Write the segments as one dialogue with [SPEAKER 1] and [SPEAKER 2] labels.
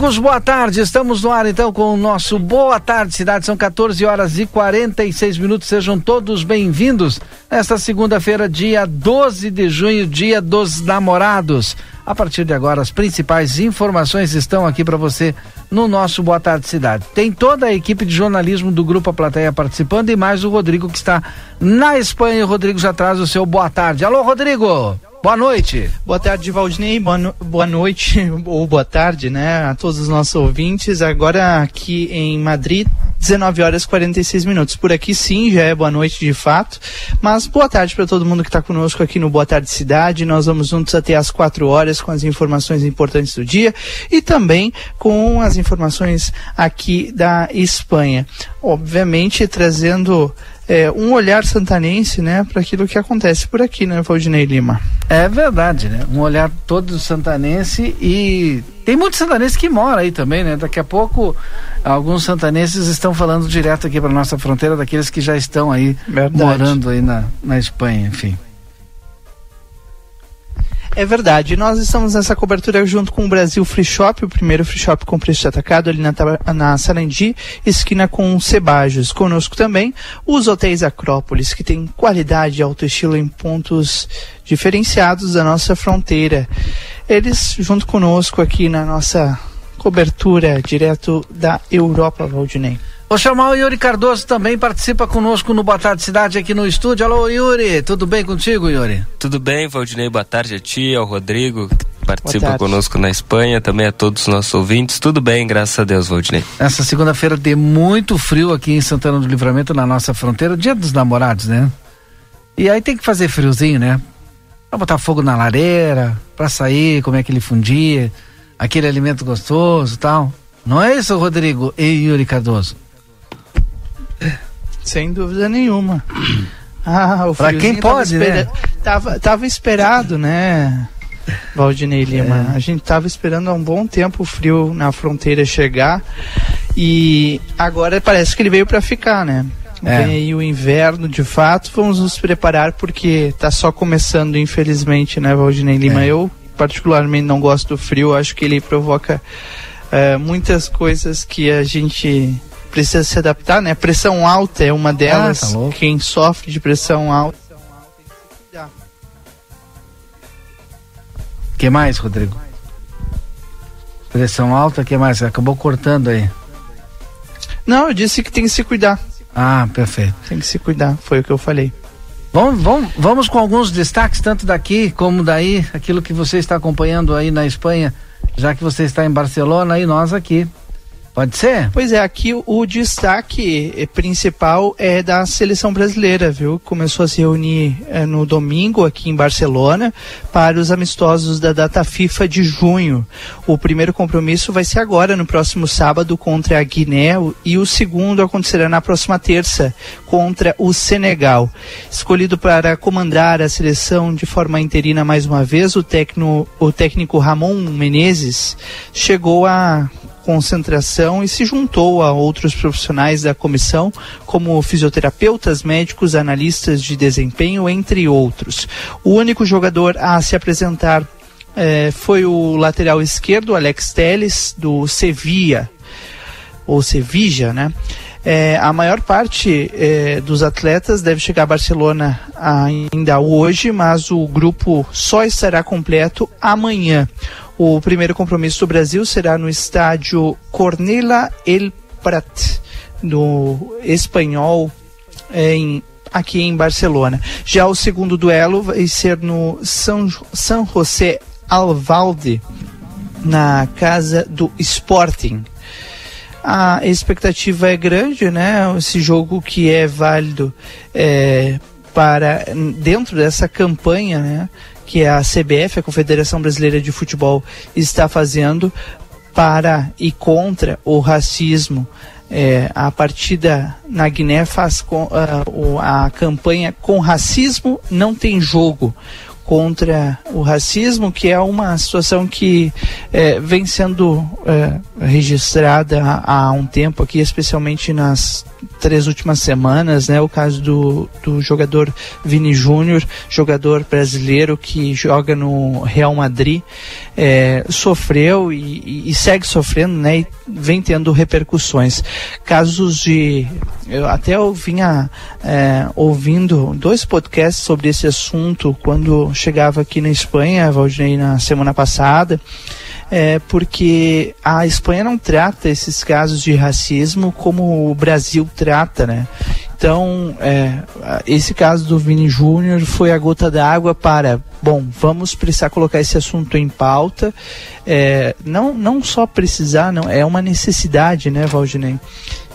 [SPEAKER 1] amigos, boa tarde. Estamos no ar então com o nosso Boa Tarde Cidade. São 14 horas e 46 minutos. Sejam todos bem-vindos nesta segunda-feira, dia 12 de junho, dia dos namorados. A partir de agora, as principais informações estão aqui para você no nosso Boa Tarde Cidade. Tem toda a equipe de jornalismo do Grupo A Plateia participando e mais o Rodrigo que está na Espanha. O Rodrigo já traz o seu boa tarde. Alô, Rodrigo! Boa noite.
[SPEAKER 2] Boa tarde, Valdinei. Boa, no... boa noite ou boa tarde, né, a todos os nossos ouvintes. Agora aqui em Madrid, 19 horas e 46 minutos. Por aqui sim, já é boa noite de fato. Mas boa tarde para todo mundo que está conosco aqui no Boa Tarde Cidade. Nós vamos juntos até às 4 horas com as informações importantes do dia e também com as informações aqui da Espanha. Obviamente trazendo é, um olhar santanense, né, para aquilo que acontece por aqui, né, Valdinei Lima?
[SPEAKER 1] É verdade, né? Um olhar todo santanense e tem muitos santanenses que moram aí também, né? Daqui a pouco alguns santanenses estão falando direto aqui para nossa fronteira daqueles que já estão aí verdade. morando aí na, na Espanha, enfim.
[SPEAKER 2] É verdade. Nós estamos nessa cobertura junto com o Brasil Free Shop, o primeiro free shop com preço de atacado ali na, na Sarandi, esquina com Cebajos. Conosco também os hotéis Acrópolis, que tem qualidade e alto estilo em pontos diferenciados da nossa fronteira. Eles junto conosco aqui na nossa cobertura direto da Europa, Valdinei.
[SPEAKER 1] Vou chamar o Yuri Cardoso também, participa conosco no Boa Tarde Cidade aqui no estúdio. Alô, Yuri, tudo bem contigo, Yuri?
[SPEAKER 3] Tudo bem, Valdinei, boa tarde a ti, ao Rodrigo, que participa conosco na Espanha, também a todos os nossos ouvintes. Tudo bem, graças a Deus, Valdinei.
[SPEAKER 1] Essa segunda-feira tem muito frio aqui em Santana do Livramento, na nossa fronteira, dia dos namorados, né? E aí tem que fazer friozinho, né? Pra botar fogo na lareira, pra sair, comer aquele fundir, aquele alimento gostoso tal. Não é isso, Rodrigo e Yuri Cardoso?
[SPEAKER 2] Sem dúvida nenhuma.
[SPEAKER 1] Ah, o pra quem pode,
[SPEAKER 2] tava
[SPEAKER 1] né?
[SPEAKER 2] Tava, tava esperado, né? Valdinei Lima. É. A gente tava esperando há um bom tempo o frio na fronteira chegar e agora parece que ele veio para ficar, né? É. Vem aí o inverno, de fato, vamos nos preparar porque tá só começando, infelizmente, né, Valdinei Lima? É. Eu particularmente não gosto do frio, acho que ele provoca é, muitas coisas que a gente precisa se adaptar, né? Pressão alta é uma delas. Ah, tá Quem sofre de pressão alta.
[SPEAKER 1] que mais, Rodrigo? Pressão alta, que mais? Acabou cortando aí.
[SPEAKER 2] Não, eu disse que tem que se cuidar.
[SPEAKER 1] Ah, perfeito.
[SPEAKER 2] Tem que se cuidar, foi o que eu falei.
[SPEAKER 1] Vamos, vamos, vamos com alguns destaques, tanto daqui como daí, aquilo que você está acompanhando aí na Espanha, já que você está em Barcelona e nós aqui. Pode ser?
[SPEAKER 2] Pois é, aqui o, destaque eh, principal é da seleção brasileira, viu? Começou a se reunir é, no domingo aqui em Barcelona para os amistosos da data FIFA de junho. O primeiro compromisso vai ser agora, no próximo sábado, contra a Guiné, e o segundo acontecerá na próxima terça, contra o Senegal. Escolhido para comandar a seleção de forma interina mais uma vez, o, tecno, o técnico Ramon Menezes chegou a concentração e se juntou a outros profissionais da comissão, como fisioterapeutas, médicos, analistas de desempenho, entre outros. O único jogador a se apresentar eh, foi o lateral esquerdo, Alex Teles, do Sevilla, ou Sevilla, né? É, a maior parte é, dos atletas deve chegar a Barcelona ainda hoje, mas o grupo só estará completo amanhã. O primeiro compromisso do Brasil será no estádio Cornela El Prat, no espanhol, em, aqui em Barcelona. Já o segundo duelo vai ser no São, São José Alvalde, na casa do Sporting. A expectativa é grande, né? Esse jogo que é válido é, para dentro dessa campanha, né? Que a CBF, a Confederação Brasileira de Futebol, está fazendo para e contra o racismo. É, a partida na Guiné faz com, uh, a campanha com racismo não tem jogo contra o racismo, que é uma situação que é, vem sendo é, registrada há, há, um tempo aqui, especialmente nas três últimas semanas, né? O caso do, do jogador Vini Júnior, jogador brasileiro que joga no Real Madrid, é, sofreu e, e, segue sofrendo, né? E vem tendo repercussões. Casos de. Eu até eu vinha é, ouvindo dois podcasts sobre esse assunto quando chegava aqui na Espanha, Valdinei, na semana passada é, porque a Espanha não trata esses casos de racismo como o Brasil trata, né? Então, é, esse caso do Vini Júnior foi a gota d'água para, bom, vamos precisar colocar esse assunto em pauta. É, não, não só precisar, não, é uma necessidade, né, Valdinei?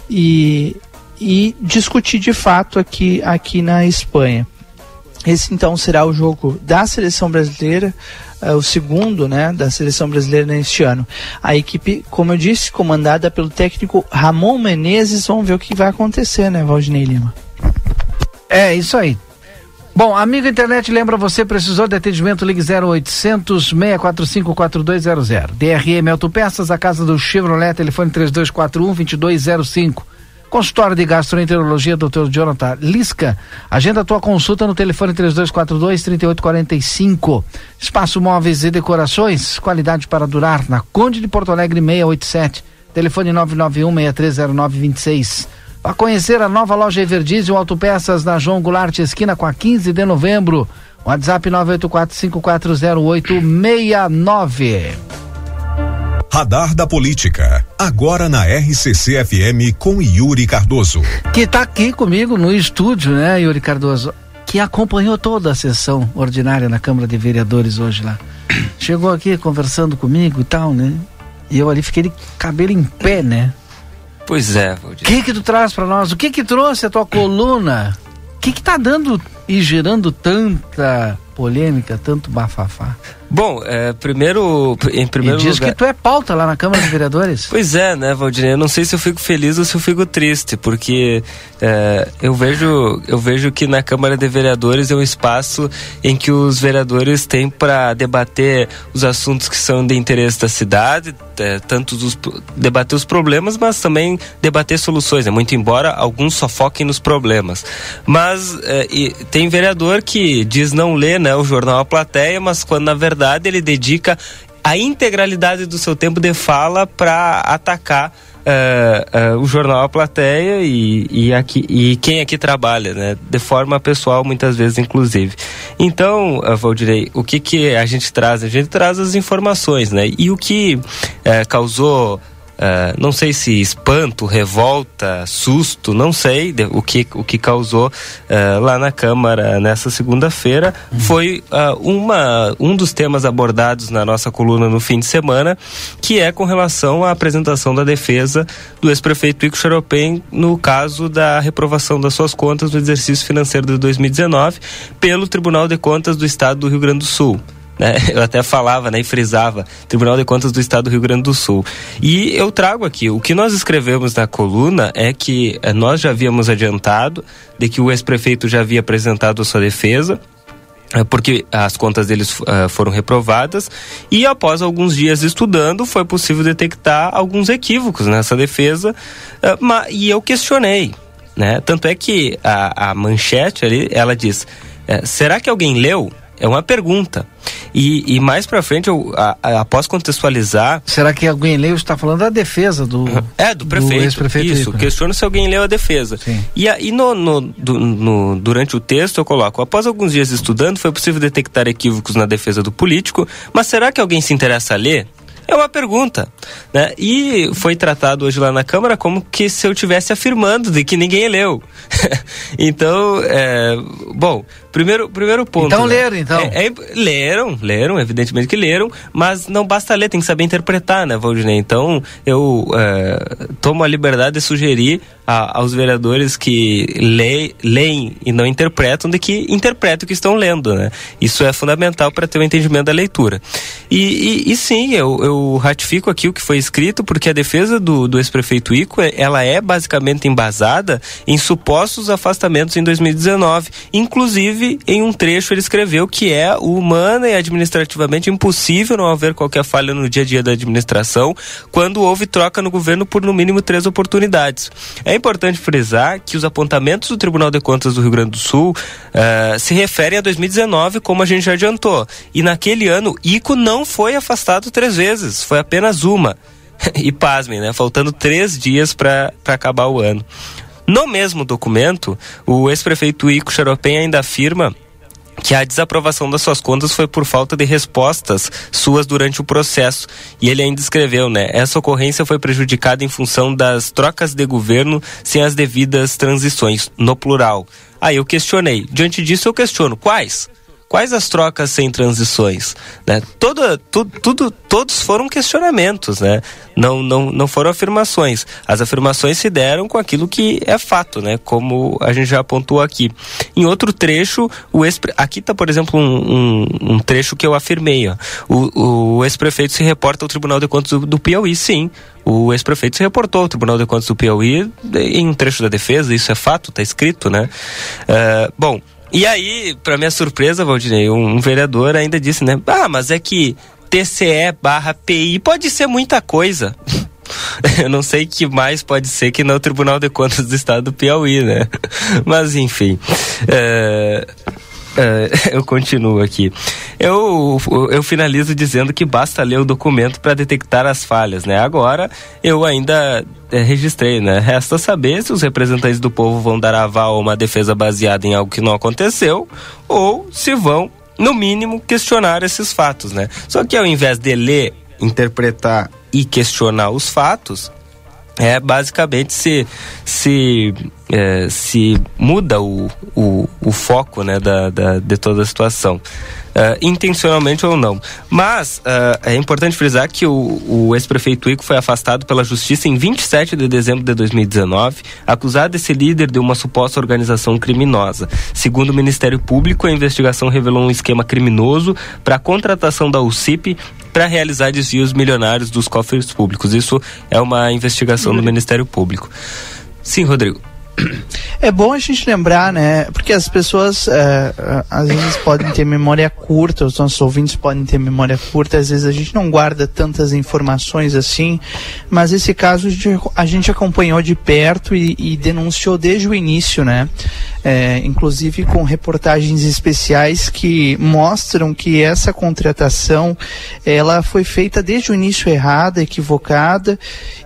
[SPEAKER 2] E, e discutir de fato aqui, aqui na Espanha. Esse então será o jogo da seleção brasileira é, o segundo né, da seleção brasileira neste ano. A equipe, como eu disse, comandada pelo técnico Ramon Menezes, vamos ver o que vai acontecer, né, Valdinei Lima?
[SPEAKER 1] É, isso aí. Bom, amigo internet, lembra você, precisou de atendimento, ligue 0800 645 4200. DRM Autopeças, a casa do Chevrolet, telefone 3241 2205. Consultório de Gastroenterologia, Dr. Jonathan Lisca. Agenda a tua consulta no telefone 3242-3845. Espaço Móveis e Decorações, qualidade para durar, na Conde de Porto Alegre 687. Telefone 991-630926. Para conhecer a nova loja Everdiesel Autopeças na João Goulart, esquina com a 15 de novembro. WhatsApp 984-5408-69.
[SPEAKER 4] Radar da Política. Agora na RCC FM com Yuri Cardoso.
[SPEAKER 1] Que está aqui comigo no estúdio, né, Yuri Cardoso? Que acompanhou toda a sessão ordinária na Câmara de Vereadores hoje lá. Chegou aqui conversando comigo e tal, né? E eu ali fiquei de cabelo em pé, né?
[SPEAKER 3] Pois é,
[SPEAKER 1] O que que tu traz para nós? O que que trouxe a tua coluna? O que que tá dando e gerando tanta polêmica, tanto bafafá?
[SPEAKER 3] Bom, é, primeiro, em primeiro
[SPEAKER 1] e diz
[SPEAKER 3] lugar...
[SPEAKER 1] que tu é pauta lá na Câmara de Vereadores.
[SPEAKER 3] pois é, né, Valdinei? Eu não sei se eu fico feliz ou se eu fico triste, porque é, eu, vejo, eu vejo que na Câmara de Vereadores é um espaço em que os vereadores têm para debater os assuntos que são de interesse da cidade, é, tanto os, debater os problemas, mas também debater soluções, né? muito embora alguns só foquem nos problemas. Mas é, tem vereador que diz não ler né, o jornal A Plateia, mas quando na verdade, ele dedica a integralidade do seu tempo de fala para atacar uh, uh, o jornal A Plateia e, e, aqui, e quem aqui trabalha, né? De forma pessoal, muitas vezes, inclusive. Então, uh, Valdirei, o que, que a gente traz? A gente traz as informações, né? E o que causou Uh, não sei se espanto, revolta, susto, não sei de, o, que, o que causou uh, lá na Câmara nessa segunda-feira. Uhum. Foi uh, uma, um dos temas abordados na nossa coluna no fim de semana, que é com relação à apresentação da defesa do ex-prefeito Ico Xaropem no caso da reprovação das suas contas no exercício financeiro de 2019 pelo Tribunal de Contas do Estado do Rio Grande do Sul. Né? Eu até falava né, e frisava Tribunal de Contas do Estado do Rio Grande do Sul. E eu trago aqui, o que nós escrevemos na coluna é que eh, nós já havíamos adiantado de que o ex-prefeito já havia apresentado a sua defesa, eh, porque as contas deles uh, foram reprovadas e após alguns dias estudando foi possível detectar alguns equívocos nessa defesa uh, e eu questionei, né? Tanto é que a, a manchete ali ela diz: será que alguém leu? É uma pergunta. E, e mais para frente, eu, a, a, após contextualizar.
[SPEAKER 1] Será que alguém leu? Está falando da defesa do.
[SPEAKER 3] É, do prefeito. Do ex-prefeito isso, Rico, questiono se alguém leu a defesa. Sim. E aí, no, no, do, no, durante o texto, eu coloco: após alguns dias estudando, foi possível detectar equívocos na defesa do político, mas será que alguém se interessa a ler? É uma pergunta, né? E foi tratado hoje lá na Câmara como que se eu tivesse afirmando de que ninguém leu. então, é, bom, primeiro, primeiro ponto.
[SPEAKER 1] Então né? leram, então.
[SPEAKER 3] É, é, leram, leram, evidentemente que leram, mas não basta ler, tem que saber interpretar, né, Valdinei? Então, eu é, tomo a liberdade de sugerir a, aos vereadores que le, leem e não interpretam de que interpretem o que estão lendo, né? Isso é fundamental para ter o um entendimento da leitura. E, e, e sim, eu, eu, ratifico aqui o que foi escrito, porque a defesa do, do ex-prefeito Ico, ela é basicamente embasada em supostos afastamentos em 2019, inclusive Inclusive, em um trecho ele escreveu que é humana e administrativamente impossível não haver qualquer falha no dia a dia da administração quando houve troca no governo por no mínimo três oportunidades. É importante frisar que os apontamentos do Tribunal de Contas do Rio Grande do Sul uh, se referem a 2019, como a gente já adiantou. E naquele ano, ICO não foi afastado três vezes, foi apenas uma. e pasmem, né? Faltando três dias para acabar o ano. No mesmo documento, o ex-prefeito Ico Xaropem ainda afirma que a desaprovação das suas contas foi por falta de respostas suas durante o processo. E ele ainda escreveu, né? Essa ocorrência foi prejudicada em função das trocas de governo sem as devidas transições, no plural. Aí eu questionei. Diante disso, eu questiono quais? Quais as trocas sem transições? Né? Toda, tu, tudo, todos foram questionamentos, né? não, não, não foram afirmações. As afirmações se deram com aquilo que é fato, né? como a gente já apontou aqui. Em outro trecho, o ex aqui está, por exemplo, um, um, um, trecho que eu afirmei. Ó. O, o ex-prefeito se reporta ao Tribunal de Contas do, do Piauí, sim. O ex-prefeito se reportou ao Tribunal de Contas do Piauí em um trecho da defesa, isso é fato, está escrito, né? Uh, bom, e aí, para minha surpresa, Valdinei, um, um, vereador ainda disse, né? Ah, mas é que TCE barra PI pode ser muita coisa. Eu não sei que mais pode ser que no Tribunal de Contas do Estado do Piauí, né? Mas enfim. É... Uh, eu continuo aqui. Eu, eu finalizo dizendo que basta ler o documento para detectar as falhas, né? Agora, eu ainda é, registrei, né? Resta saber se os representantes do povo vão dar aval a uma defesa baseada em algo que não aconteceu ou se vão, no mínimo, questionar esses fatos, né? Só que ao invés de ler, interpretar e questionar os fatos, é basicamente se se é, se muda o, o, o foco né, da, da, de toda a situação uh, intencionalmente ou não. Mas uh, é importante frisar que o, o ex-prefeito Ico foi afastado pela justiça em 27 de dezembro de 2019, acusado de ser líder de uma suposta organização criminosa. Segundo o Ministério Público, a investigação revelou um esquema criminoso para a contratação da UCIP para realizar desvios milionários dos cofres públicos. Isso é uma investigação do Ministério Público. Sim, Rodrigo.
[SPEAKER 2] É bom a gente lembrar, né? Porque as pessoas é, às vezes podem ter memória curta, os nossos ouvintes podem ter memória curta, às vezes a gente não guarda tantas informações assim, mas esse caso a gente acompanhou de perto e, e denunciou desde o início, né? É, inclusive com reportagens especiais que mostram que essa contratação ela foi feita desde o início errada, equivocada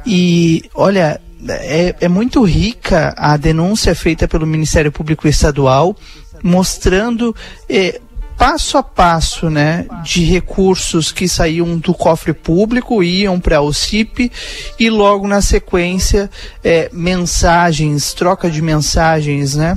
[SPEAKER 2] e olha é, é muito rica a denúncia feita pelo Ministério Público Estadual, mostrando é, passo a passo, né, de recursos que saíam do cofre público, iam para o CIP e logo na sequência é, mensagens, troca de mensagens, né,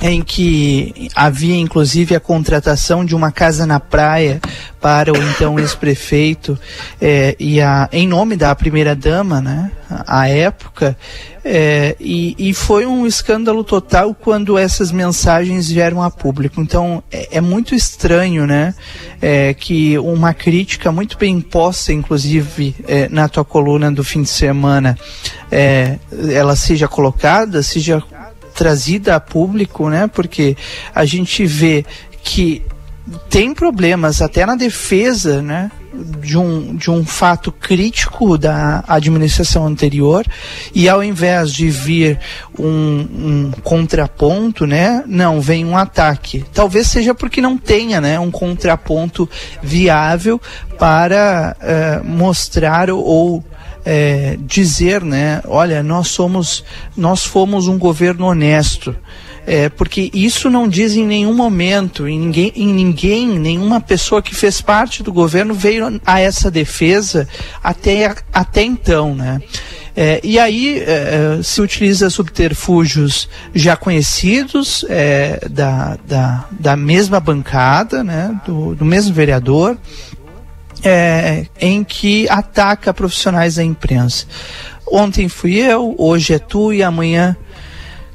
[SPEAKER 2] em que havia inclusive a contratação de uma casa na praia para o então ex-prefeito é, e a, em nome da primeira dama, né, à época, é, e, e, foi um escândalo total quando essas mensagens vieram a público. Então é, é muito estranho, né, é, que uma crítica muito bem posta, inclusive é, na tua coluna do fim de semana, é, ela seja colocada, seja trazida a público, né? Porque a gente vê que tem problemas até na defesa, né? De um, de um fato crítico da administração anterior e ao invés de vir um, um, contraponto, né, não vem um ataque. Talvez seja porque não tenha, né, um contraponto viável para uh, mostrar ou é, dizer, né, olha, nós somos, nós fomos um governo honesto. É, porque isso não diz em nenhum momento, em ninguém, em ninguém, nenhuma pessoa que fez parte do governo veio a essa defesa até, até então, né? É, e aí é, se utiliza subterfúgios já conhecidos é, da, da, da mesma bancada, né, do, do mesmo vereador, é, em que ataca profissionais da imprensa. Ontem fui eu, hoje é tu e amanhã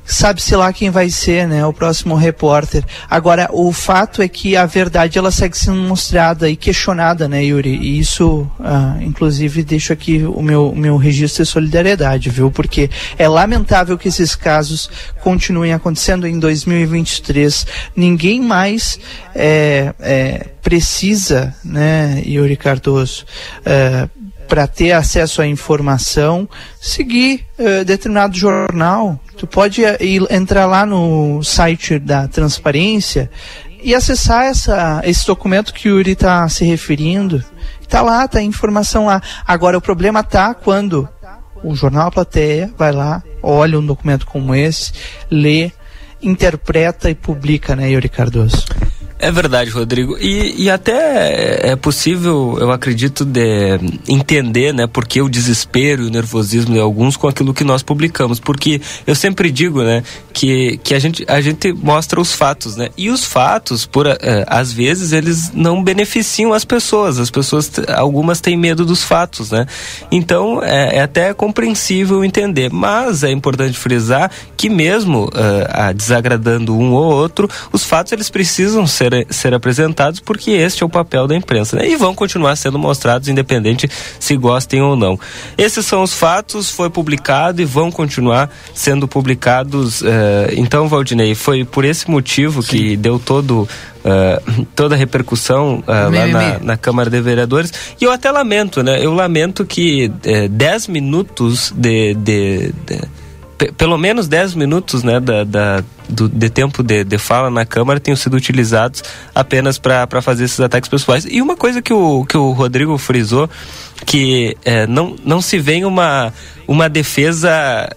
[SPEAKER 2] sabe-se lá quem vai ser, né, o próximo repórter. Agora, o fato é que a verdade ela segue sendo mostrada e questionada, né, Yuri? E isso, ah, inclusive, deixo aqui o meu, meu registro de solidariedade, viu? Porque é lamentável que esses casos continuem acontecendo em 2023. Ninguém mais é, é, precisa, né, Yuri Cardoso, é, para ter acesso à informação, seguir uh, determinado jornal. Tu pode ir, entrar lá no site da transparência e acessar essa, esse documento que o Yuri está se referindo. Está lá, está a informação lá. Agora, o problema está quando o jornal A Plateia vai lá, olha um documento como esse, lê, interpreta e publica, né, Yuri Cardoso?
[SPEAKER 3] É verdade, Rodrigo. E, e até é possível, eu acredito, de entender, né, porque o desespero e o nervosismo de alguns com aquilo que nós publicamos. Porque eu sempre digo, né, que, que a, gente, a gente mostra os fatos, né? E os fatos, por é, às vezes, eles não beneficiam as pessoas. As pessoas, algumas têm medo dos fatos, né? Então, é, é até compreensível entender. Mas é importante frisar que mesmo uh, desagradando um ou outro, os fatos eles precisam ser ser, ser apresentados, porque este é o papel da imprensa. Né? E vão continuar sendo mostrados, independente se gostem ou não. Esses são os fatos, foi publicado e vão continuar sendo publicados. Uh, então, Valdinei, foi por esse motivo Sim. que deu todo. Uh, toda a repercussão uh, lá na, na, Câmara de Vereadores. E eu até lamento, né? Eu lamento que 10 minutos de, de, de pelo menos 10 minutos né, da, da do, de tempo de, de fala na Câmara tenham sido utilizados apenas para fazer esses ataques pessoais. E uma coisa que o, que o Rodrigo frisou, que é, não, não se vê uma, uma defesa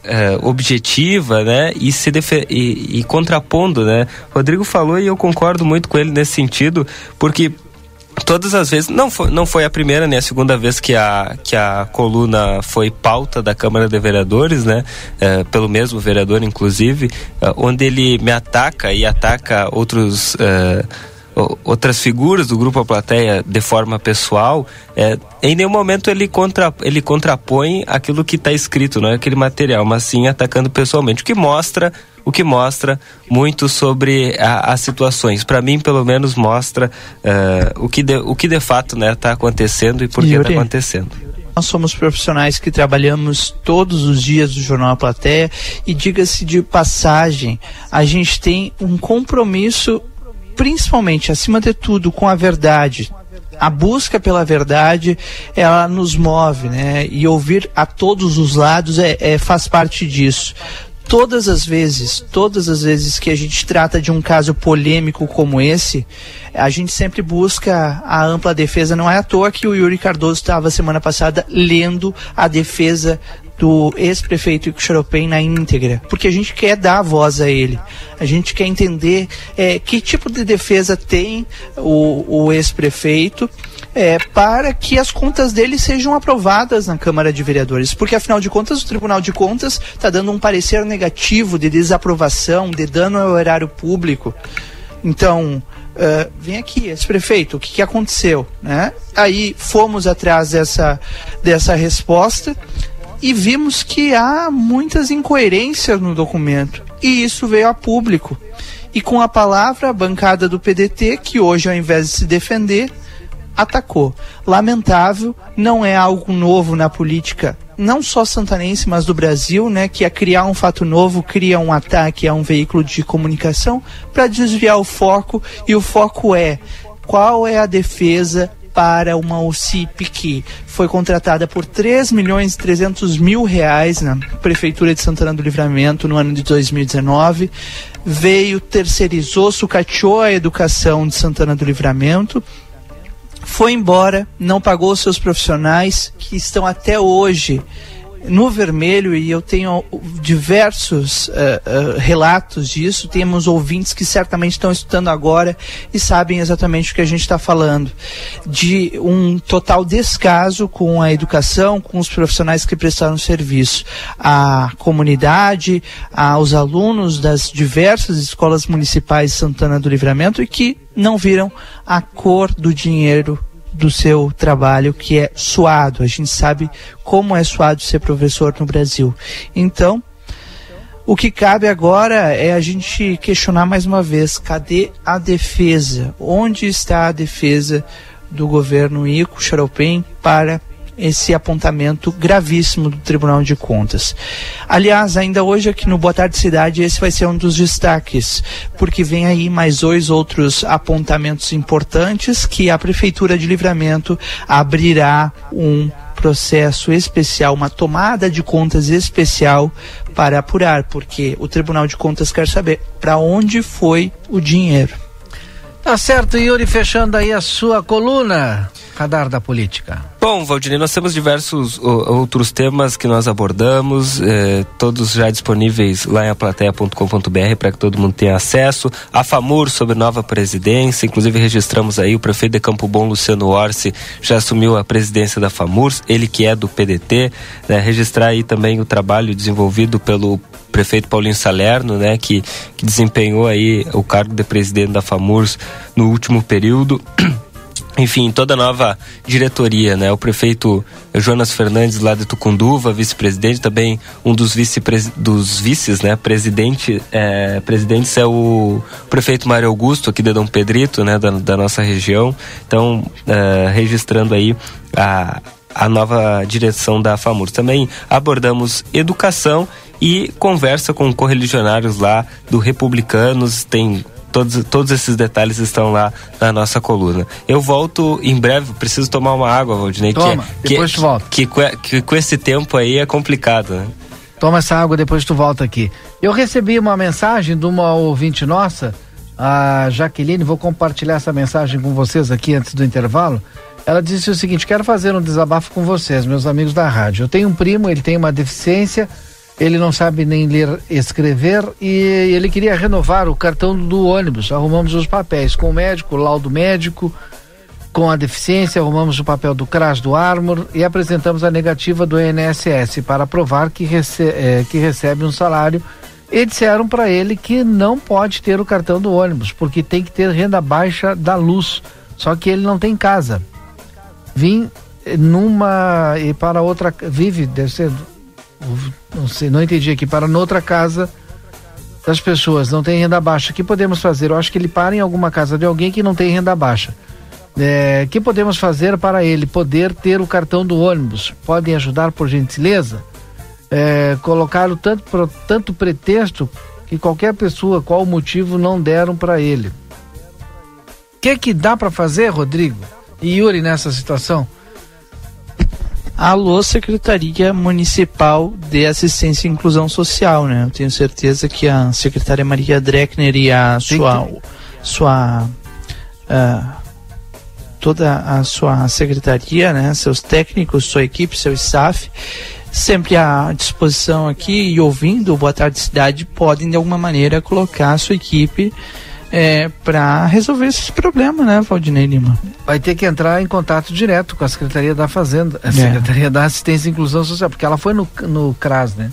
[SPEAKER 3] é, objetiva né, e, se e, e contrapondo. Né? Rodrigo falou e eu concordo muito com ele nesse sentido, porque todas as vezes, não foi, não foi a primeira nem a segunda vez que a, que a coluna foi pauta da Câmara de Vereadores, né? É, pelo mesmo vereador, inclusive, é, onde ele me ataca e ataca outros. É, outras figuras do grupo A Plateia de forma pessoal, é, em nenhum momento ele, contra, ele contrapõe aquilo que está escrito, não é aquele material, mas sim atacando pessoalmente, o que mostra o que mostra muito sobre a, as situações. Para mim, pelo menos, mostra uh, o, que de, o que de fato está né, tá acontecendo e por que está acontecendo.
[SPEAKER 2] Nós somos profissionais que trabalhamos todos os dias do Jornal A Plateia e diga-se de passagem, a gente tem um compromisso, principalmente, acima de tudo, com a verdade, a busca pela verdade ela nos move, né? E ouvir a todos os lados é, é, faz parte disso todas as vezes, todas as vezes que a gente trata de um caso polêmico como esse, a gente sempre busca a ampla defesa. Não é à toa que o Yuri Cardoso estava semana passada lendo a defesa do ex-prefeito Ixaropem na íntegra, porque a gente quer dar voz a ele, a gente quer entender é, que tipo de defesa tem o, o ex-prefeito é, para que as contas dele sejam aprovadas na Câmara de Vereadores. Porque, afinal de contas, o Tribunal de Contas está dando um parecer negativo de desaprovação, de dano ao erário público. Então, uh, vem aqui, esse prefeito, o que, que aconteceu? Né? Aí fomos atrás dessa, dessa resposta e vimos que há muitas incoerências no documento. E isso veio a público. E com a palavra, a bancada do PDT, que hoje, ao invés de se defender, atacou. Lamentável, não é algo novo na política, não só santanense, mas do Brasil, né, que é criar um fato novo, cria um ataque a um veículo de comunicação para desviar o foco, e o foco é qual é a defesa para uma OCIP que foi contratada por 3 milhões e 300 mil reais na Prefeitura de Santana do Livramento no ano de 2019. Veio, terceirizou, sucateou a educação de Santana do Livramento foi embora, não pagou os seus profissionais que estão até hoje no vermelho e eu tenho diversos uh, uh, relatos disso. Temos ouvintes que certamente estão estudando agora e sabem exatamente o que a gente está falando. De um total descaso com a educação, com os profissionais que prestaram serviço. A comunidade, aos alunos das diversas escolas municipais de Santana do Livramento e que não viram a cor do dinheiro do seu trabalho que é suado. A gente sabe como é suado ser professor no Brasil. Então, O que cabe agora é a gente questionar mais uma vez: cadê a defesa? Onde está a defesa do governo Ico Xaropem para esse apontamento gravíssimo do Tribunal de Contas. Aliás, ainda hoje aqui no Boa Tarde Cidade, esse vai ser um dos destaques, porque vem aí mais dois outros apontamentos importantes que a Prefeitura de Livramento abrirá um processo especial, uma tomada de contas especial para apurar, porque o Tribunal de Contas quer saber para onde foi o dinheiro.
[SPEAKER 1] Tá certo, Yuri, fechando aí a sua coluna, Radar da Política.
[SPEAKER 3] Bom, Valdinei, nós temos diversos outros temas que nós abordamos, eh, todos já disponíveis lá em aplateia.com.br para que todo mundo tenha acesso. A FAMUR sobre nova presidência, inclusive registramos aí o prefeito de Campo Bom, Luciano Orsi, já assumiu a presidência da FAMUR, ele que é do PDT, né, registrar aí também o trabalho desenvolvido pelo prefeito Paulinho Salerno, né, que, que desempenhou aí o cargo de presidente da FAMURS no último período. enfim, toda a nova diretoria, né? O prefeito Jonas Fernandes lá de Tucunduva, vice-presidente, também um dos, vice dos vices, né? Presidente, é, presidentes é o prefeito Mário Augusto aqui de Dom Pedrito, né? Da, da nossa região. Então, é, registrando aí a, a nova direção da FAMUR. Também abordamos educação e conversa com correligionários lá do Republicanos, tem todos, todos esses detalhes estão lá na nossa coluna. Eu volto em breve, preciso tomar uma água, Valdinei.
[SPEAKER 1] Toma,
[SPEAKER 3] que,
[SPEAKER 1] depois
[SPEAKER 3] que,
[SPEAKER 1] tu volta.
[SPEAKER 3] Que, que, que, com esse tempo aí é complicado, né?
[SPEAKER 1] Toma essa água, depois tu volta aqui. Eu recebi uma mensagem de uma ouvinte nossa, a Jaqueline, vou compartilhar essa mensagem com vocês aqui antes do intervalo. Ela disse o seguinte: quero fazer um desabafo com vocês, meus amigos da rádio. Eu tenho um primo, ele tem uma deficiência ele não sabe nem ler, escrever e ele queria renovar o cartão do ônibus. Arrumamos os papéis com o médico, o laudo médico, com a deficiência, arrumamos o papel do CRAS do Armor e apresentamos a negativa do INSS para provar que, rece é, que recebe um salário. E disseram para ele que não pode ter o cartão do ônibus, porque tem que ter renda baixa da luz. Só que ele não tem casa. Vim numa e para outra vive deve ser não sei, não entendi aqui, para noutra casa das pessoas, não tem renda baixa. O que podemos fazer? Eu acho que ele para em alguma casa de alguém que não tem renda baixa. É, o que podemos fazer para ele poder ter o cartão do ônibus? Podem ajudar por gentileza? É, colocaram tanto, tanto pretexto que qualquer pessoa, qual motivo, não deram para ele. O que, que dá para fazer, Rodrigo e Yuri, nessa situação?
[SPEAKER 2] Alô, Secretaria Municipal de Assistência e Inclusão Social, né? Eu tenho certeza que a secretária Maria Dreckner e a sua, sua uh, toda a sua secretaria, né? Seus técnicos, sua equipe, seu staff, sempre à disposição aqui e ouvindo o Boa Tarde Cidade, podem de alguma maneira colocar a sua equipe é, para resolver esses problemas, né, Valdinei Lima?
[SPEAKER 1] Vai ter que entrar em contato direto com a Secretaria da Fazenda, a é. Secretaria da Assistência e Inclusão Social, porque ela foi no, no CRAS, né?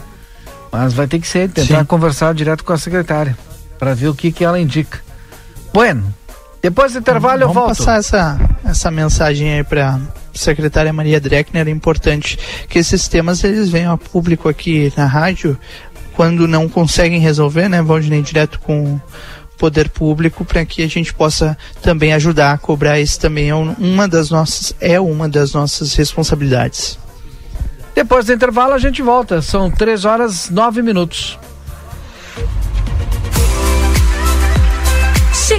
[SPEAKER 1] Mas vai ter que ser, tentar Sim. conversar direto com a secretária, para ver o que, que ela indica. Bueno, depois do intervalo
[SPEAKER 2] Vamos
[SPEAKER 1] eu volto.
[SPEAKER 2] passar essa, essa mensagem aí para secretária Maria Dreckner, é importante que esses temas eles venham a público aqui na rádio, quando não conseguem resolver, né, Valdinei, direto com poder público para que a gente possa também ajudar a cobrar isso também é uma das nossas é uma das nossas responsabilidades.
[SPEAKER 1] Depois do intervalo a gente volta. São três horas nove minutos.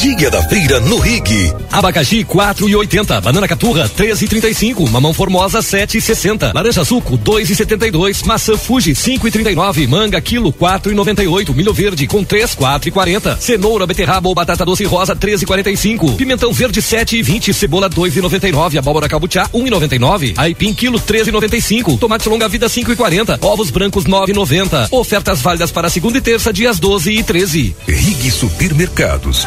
[SPEAKER 5] Dia da feira no Rig.
[SPEAKER 6] Abacaxi 4,80. Banana caturra 13,35. Mamão formosa 7,60. Laranja suco 2,72. Maçã Fuji 5,39. Manga quilo 4,98. Milho verde com 3, 4,40. Cenoura, beterraba ou batata doce rosa 13,45. Pimentão verde 7,20. Cebola 2,99. Abóbora cabuchá 1,99. Aipim quilo 13,95. Tomate longa vida 5,40. Ovos brancos 9,90. Ofertas válidas para segunda e terça dias 12 e 13.
[SPEAKER 5] Rig Supermercados.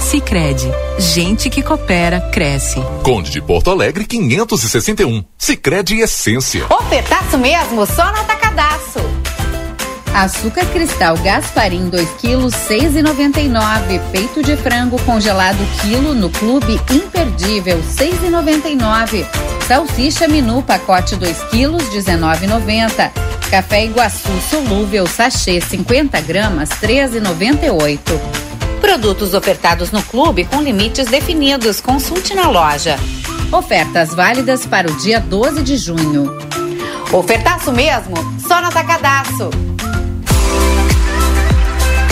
[SPEAKER 7] Sicredi, gente que coopera cresce.
[SPEAKER 5] Conde de Porto Alegre 561. Sicredi Essência.
[SPEAKER 8] Ofertaço mesmo, só no atacadaço. Açúcar cristal Gasparim 2 kg 6,99. Peito de frango congelado quilo no Clube Imperdível 6,99. Salsicha Minu pacote 2 kg 19,90. Café Iguaçu solúvel sachê 50 gramas 13,98. Produtos ofertados no clube com limites definidos. Consulte na loja. Ofertas válidas para o dia 12 de junho. Ofertaço mesmo? Só no Atacadaço.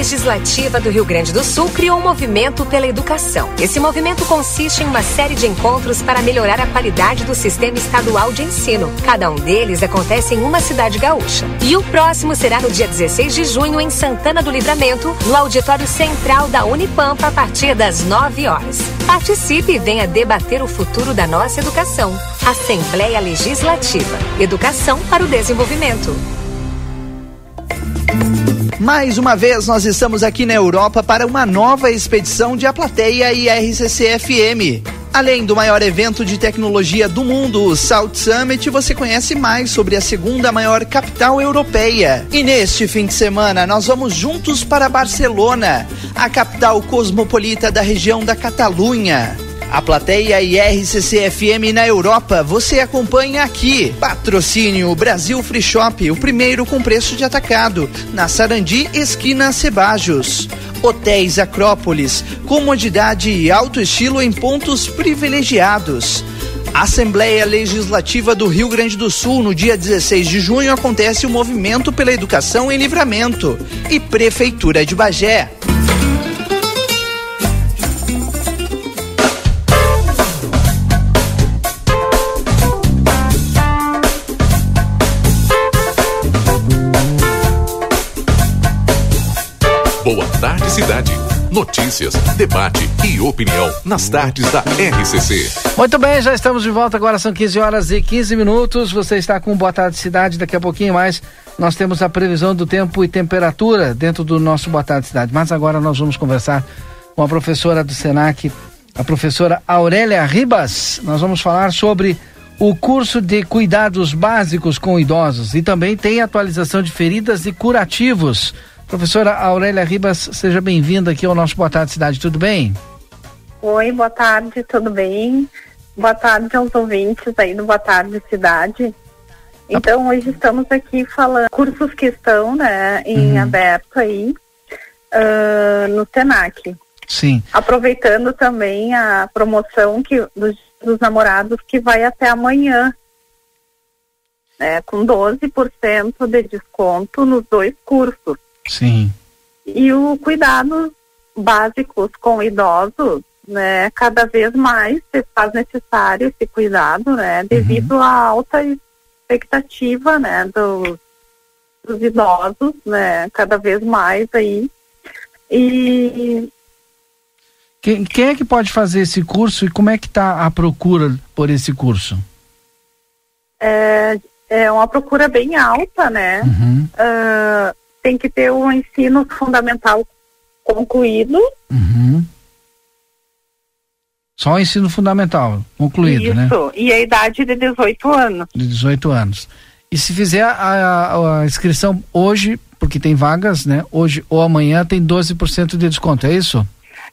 [SPEAKER 9] Legislativa do Rio Grande do Sul criou um movimento pela educação. Esse movimento consiste em uma série de encontros para melhorar a qualidade do sistema estadual de ensino. Cada um deles acontece em uma cidade gaúcha. E o próximo será no dia 16 de junho em Santana do Livramento, no auditório central da Unipampa, a partir das 9 horas. Participe e venha debater o futuro da nossa educação. Assembleia Legislativa. Educação para o desenvolvimento.
[SPEAKER 2] Mais uma vez, nós estamos aqui na Europa para uma nova expedição de A Plateia e RCC FM. Além do maior evento de tecnologia do mundo, o South Summit, você conhece mais sobre a segunda maior capital europeia. E neste fim de semana, nós vamos juntos para Barcelona, a capital cosmopolita da região da Catalunha. A plateia e RCC FM na Europa você acompanha aqui. Patrocínio Brasil Free Shop, o primeiro com preço de atacado, na Sarandi, esquina Cebajos. Hotéis Acrópolis, comodidade e alto estilo em pontos privilegiados. Assembleia Legislativa do Rio Grande do Sul, no dia 16 de junho, acontece o Movimento pela Educação em Livramento. E Prefeitura de Bagé.
[SPEAKER 5] Tarde, cidade. Notícias, debate e opinião nas tardes da RCC.
[SPEAKER 1] Muito bem, já estamos de volta. Agora são 15 horas e 15 minutos. Você está com Boa Tarde Cidade. Daqui a pouquinho mais nós temos a previsão do tempo e temperatura dentro do nosso Boa Tarde Cidade. Mas agora nós vamos conversar com a professora do SENAC, a professora Aurélia Ribas. Nós vamos falar sobre o curso de cuidados básicos com idosos e também tem atualização de feridas e curativos Professora Aurélia Ribas, seja bem-vinda aqui ao nosso Boa Tarde Cidade, tudo bem?
[SPEAKER 10] Oi, boa tarde, tudo bem? Boa tarde aos ouvintes aí do Boa Tarde Cidade. Então, hoje estamos aqui falando cursos que estão, né, em
[SPEAKER 1] Uhum.
[SPEAKER 10] aberto aí ah, no Senac.
[SPEAKER 1] Sim.
[SPEAKER 10] Aproveitando também a promoção que, dos, dos namorados que vai até amanhã, né, com 12% de desconto nos dois cursos.
[SPEAKER 1] Sim.
[SPEAKER 10] E o cuidado básicos com idosos, né, cada vez mais se faz necessário esse cuidado, né, devido à alta expectativa, né, dos, dos idosos, né, cada vez mais aí. E
[SPEAKER 1] Quem, quem é que pode fazer esse curso e como é que está a procura por esse curso?
[SPEAKER 10] é, é uma procura bem alta, né?
[SPEAKER 1] Uhum.
[SPEAKER 10] Ah, tem que ter um ensino fundamental concluído.
[SPEAKER 1] Uhum. Só o ensino fundamental, concluído, né?
[SPEAKER 10] Isso. E a idade de 18 anos.
[SPEAKER 1] De 18 anos. E se fizer a, a- a inscrição hoje, porque tem vagas, né? Hoje ou amanhã tem 12% de desconto, é isso?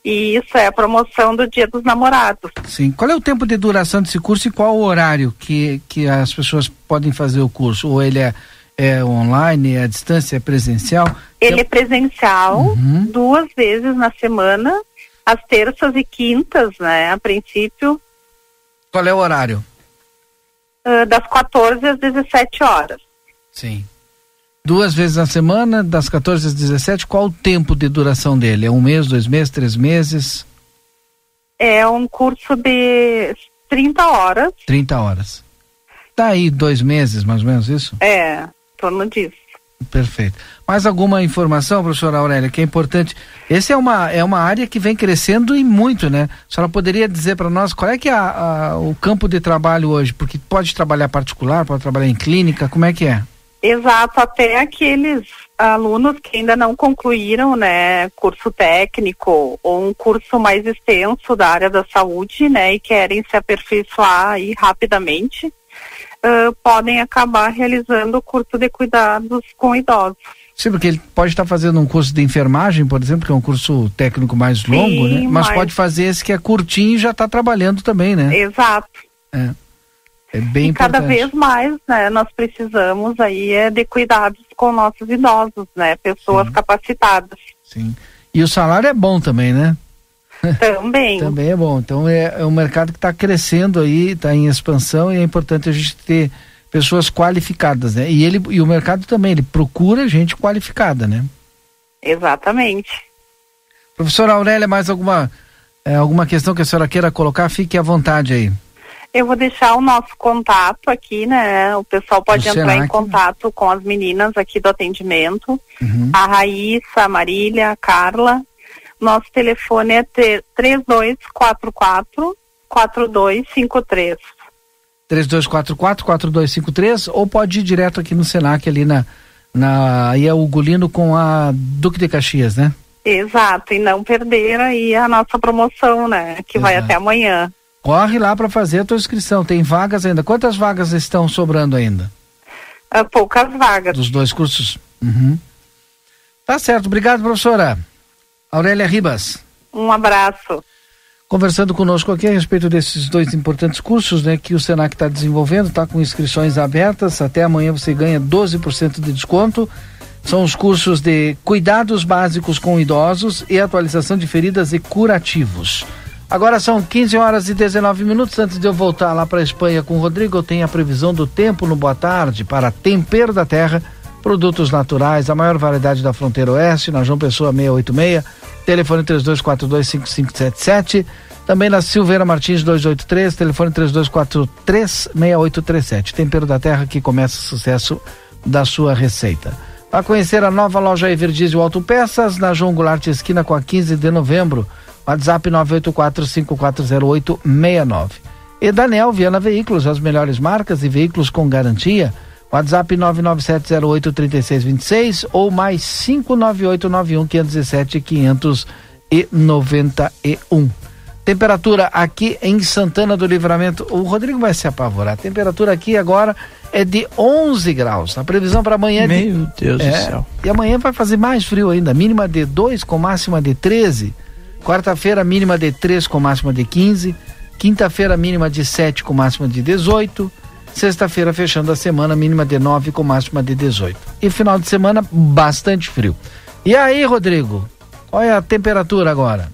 [SPEAKER 10] E isso é a promoção do Dia dos Namorados.
[SPEAKER 1] Sim. Qual é o tempo de duração desse curso e qual o horário que, que as pessoas podem fazer o curso? Ou ele é, é online, é à distância, é presencial?
[SPEAKER 10] Ele é presencial,
[SPEAKER 1] Uhum.
[SPEAKER 10] duas vezes na semana, às terças e quintas, né? A princípio,
[SPEAKER 1] Qual é o horário?
[SPEAKER 10] ah, das 14 às 17 horas.
[SPEAKER 1] Sim. Duas vezes na semana, das 14 às 17, qual o tempo de duração dele? É um mês, dois meses, três meses?
[SPEAKER 10] É um curso de 30 horas,
[SPEAKER 1] 30 horas. Tá aí dois meses, mais ou menos isso?
[SPEAKER 10] é, torno disso.
[SPEAKER 1] Perfeito. Mais alguma informação, professora Aurélia, que é importante? Essa é uma, é uma área que vem crescendo e muito, né? A senhora poderia dizer para nós qual é que é a- a- o campo de trabalho hoje? Porque pode trabalhar particular, pode trabalhar em clínica, como é que é?
[SPEAKER 10] Exato, até aqueles alunos que ainda não concluíram, né, curso técnico ou um curso mais extenso da área da saúde, né, e querem se aperfeiçoar aí rapidamente, ah, podem acabar realizando o curso de cuidados com idosos.
[SPEAKER 1] Sim, porque ele pode estar fazendo um curso de enfermagem, por exemplo, que é um curso técnico mais longo, né? Mas
[SPEAKER 10] mas-
[SPEAKER 1] pode fazer esse que é curtinho e já está trabalhando também, né?
[SPEAKER 10] Exato.
[SPEAKER 1] É. É bem
[SPEAKER 10] e cada
[SPEAKER 1] importante.
[SPEAKER 10] vez mais, né, nós precisamos aí é de cuidados com nossos idosos, né, pessoas capacitadas.
[SPEAKER 1] Sim. E o salário é bom também, né?
[SPEAKER 10] Também.
[SPEAKER 1] Também é bom. Então é, é um mercado que está crescendo aí, está em expansão e é importante a gente ter pessoas qualificadas, né? E ele e o mercado também, ele procura gente qualificada, né?
[SPEAKER 10] Exatamente.
[SPEAKER 1] Professora Aurélia, mais alguma é, alguma questão que a senhora queira colocar? Fique à vontade aí.
[SPEAKER 10] Eu vou deixar o nosso contato aqui, né? O pessoal pode
[SPEAKER 1] Do
[SPEAKER 10] entrar em
[SPEAKER 1] Senac.
[SPEAKER 10] contato com as meninas aqui do atendimento.
[SPEAKER 1] Uhum.
[SPEAKER 10] A Raíssa, a Marília, a Carla. Nosso telefone é tre- 3244 4253.
[SPEAKER 1] 3244-4253 ou pode ir direto aqui no Senac ali na, na aí é o Gulino com a Duque de Caxias, né?
[SPEAKER 10] Exato, e não perder aí a nossa promoção, né? Que vai
[SPEAKER 1] Exato.
[SPEAKER 10] até amanhã.
[SPEAKER 1] Corre lá para fazer a tua inscrição. Tem vagas ainda. Quantas vagas estão sobrando ainda?
[SPEAKER 10] Ah, poucas vagas.
[SPEAKER 1] Dos dois cursos? Uhum. Tá certo. Obrigado, professora. Aurélia Ribas.
[SPEAKER 10] Um abraço.
[SPEAKER 1] Conversando conosco aqui a respeito desses dois importantes cursos né, que o Senac está desenvolvendo, está com inscrições abertas. Até amanhã você ganha 12% de desconto. São os cursos de cuidados básicos com idosos e atualização de feridas e curativos. Agora são 15 horas e 19 minutos. Antes de eu voltar lá para a Espanha com o Rodrigo, eu tenho a previsão do tempo no Boa Tarde para Tempero da Terra, produtos naturais, a maior variedade da fronteira oeste, na João Pessoa 686, telefone 32425577. Também na Silveira Martins 283, telefone 32436837. Tempero da Terra que começa o sucesso da sua receita. Para conhecer a nova loja Everdiesel Autopeças, na João Goulart Esquina com a 15 de novembro. WhatsApp 984540869. E Daniel Viana Veículos, as melhores marcas e veículos com garantia. WhatsApp 997083626 ou mais 59891510591. Temperatura aqui em Santana do Livramento. O Rodrigo vai se apavorar. A temperatura aqui agora é de 11 graus. A previsão para amanhã é
[SPEAKER 2] Meu
[SPEAKER 1] de...
[SPEAKER 2] Deus
[SPEAKER 1] é,
[SPEAKER 2] do céu.
[SPEAKER 1] E amanhã vai fazer mais frio ainda, mínima de 2 com máxima de 13. Quarta-feira, mínima de 3 com máxima de 15. Quinta-feira, mínima de 7 com máxima de 18. Sexta-feira, fechando a semana, mínima de 9 com máxima de 18. E final de semana, bastante frio. E aí, Rodrigo? Qual é a temperatura agora?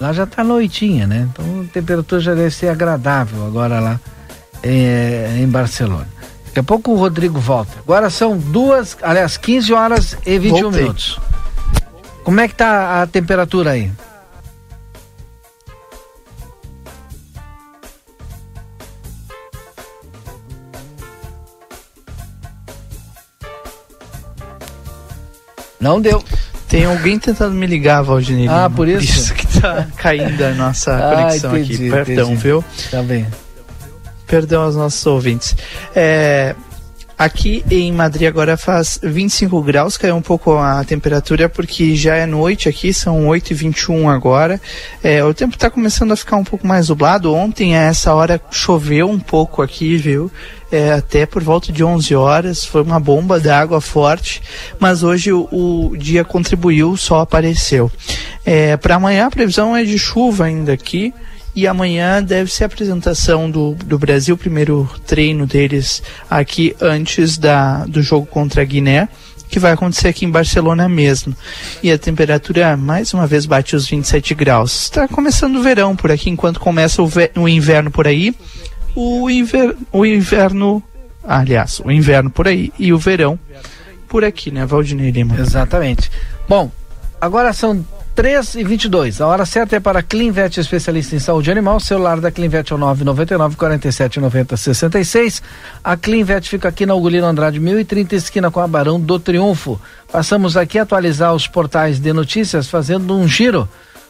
[SPEAKER 1] Lá já tá noitinha, né? Então a temperatura já deve ser agradável agora lá é, em Barcelona. Daqui a pouco o Rodrigo volta. Agora são duas, aliás, 15 horas e 21
[SPEAKER 2] Voltei.
[SPEAKER 1] minutos. Como é que tá a temperatura aí? Não deu.
[SPEAKER 2] Tem alguém tentando me ligar, Valdinei.
[SPEAKER 1] Ah, por isso?
[SPEAKER 2] que tá caindo a nossa
[SPEAKER 1] Ah,
[SPEAKER 2] conexão
[SPEAKER 1] entendi,
[SPEAKER 2] aqui. Perdão,
[SPEAKER 1] entendi.
[SPEAKER 2] viu?
[SPEAKER 1] Tá bem.
[SPEAKER 2] Perdão aos nossos ouvintes. É, aqui em Madrid agora faz 25 graus, caiu um pouco a temperatura porque já é noite aqui, são 8h21 agora. É, o tempo está começando a ficar um pouco mais nublado. Ontem, a essa hora, choveu um pouco aqui, viu? É, até por volta de 11 horas, foi uma bomba d'água forte, mas hoje o, o dia contribuiu, o sol apareceu. É, Para amanhã a previsão é de chuva ainda aqui, e amanhã deve ser a apresentação do, do Brasil, primeiro treino deles aqui antes da, do jogo contra a Guiné, que vai acontecer aqui em Barcelona mesmo. E a temperatura mais uma vez bate os 27 graus. Está começando o verão por aqui, enquanto começa o, o inverno por aí. O, inver, o inverno, aliás, o inverno por aí e o verão por aqui, né, Valdinei Lima?
[SPEAKER 1] Exatamente. Bom, agora são 3 e 22 A hora certa é para Clinvet, especialista em saúde animal. O celular da Clinvet é o 999 47 90 66. A Clinvet fica aqui na Ugolino Andrade 1030, esquina com a Barão do Triunfo. Passamos aqui a atualizar os portais de notícias, fazendo um giro.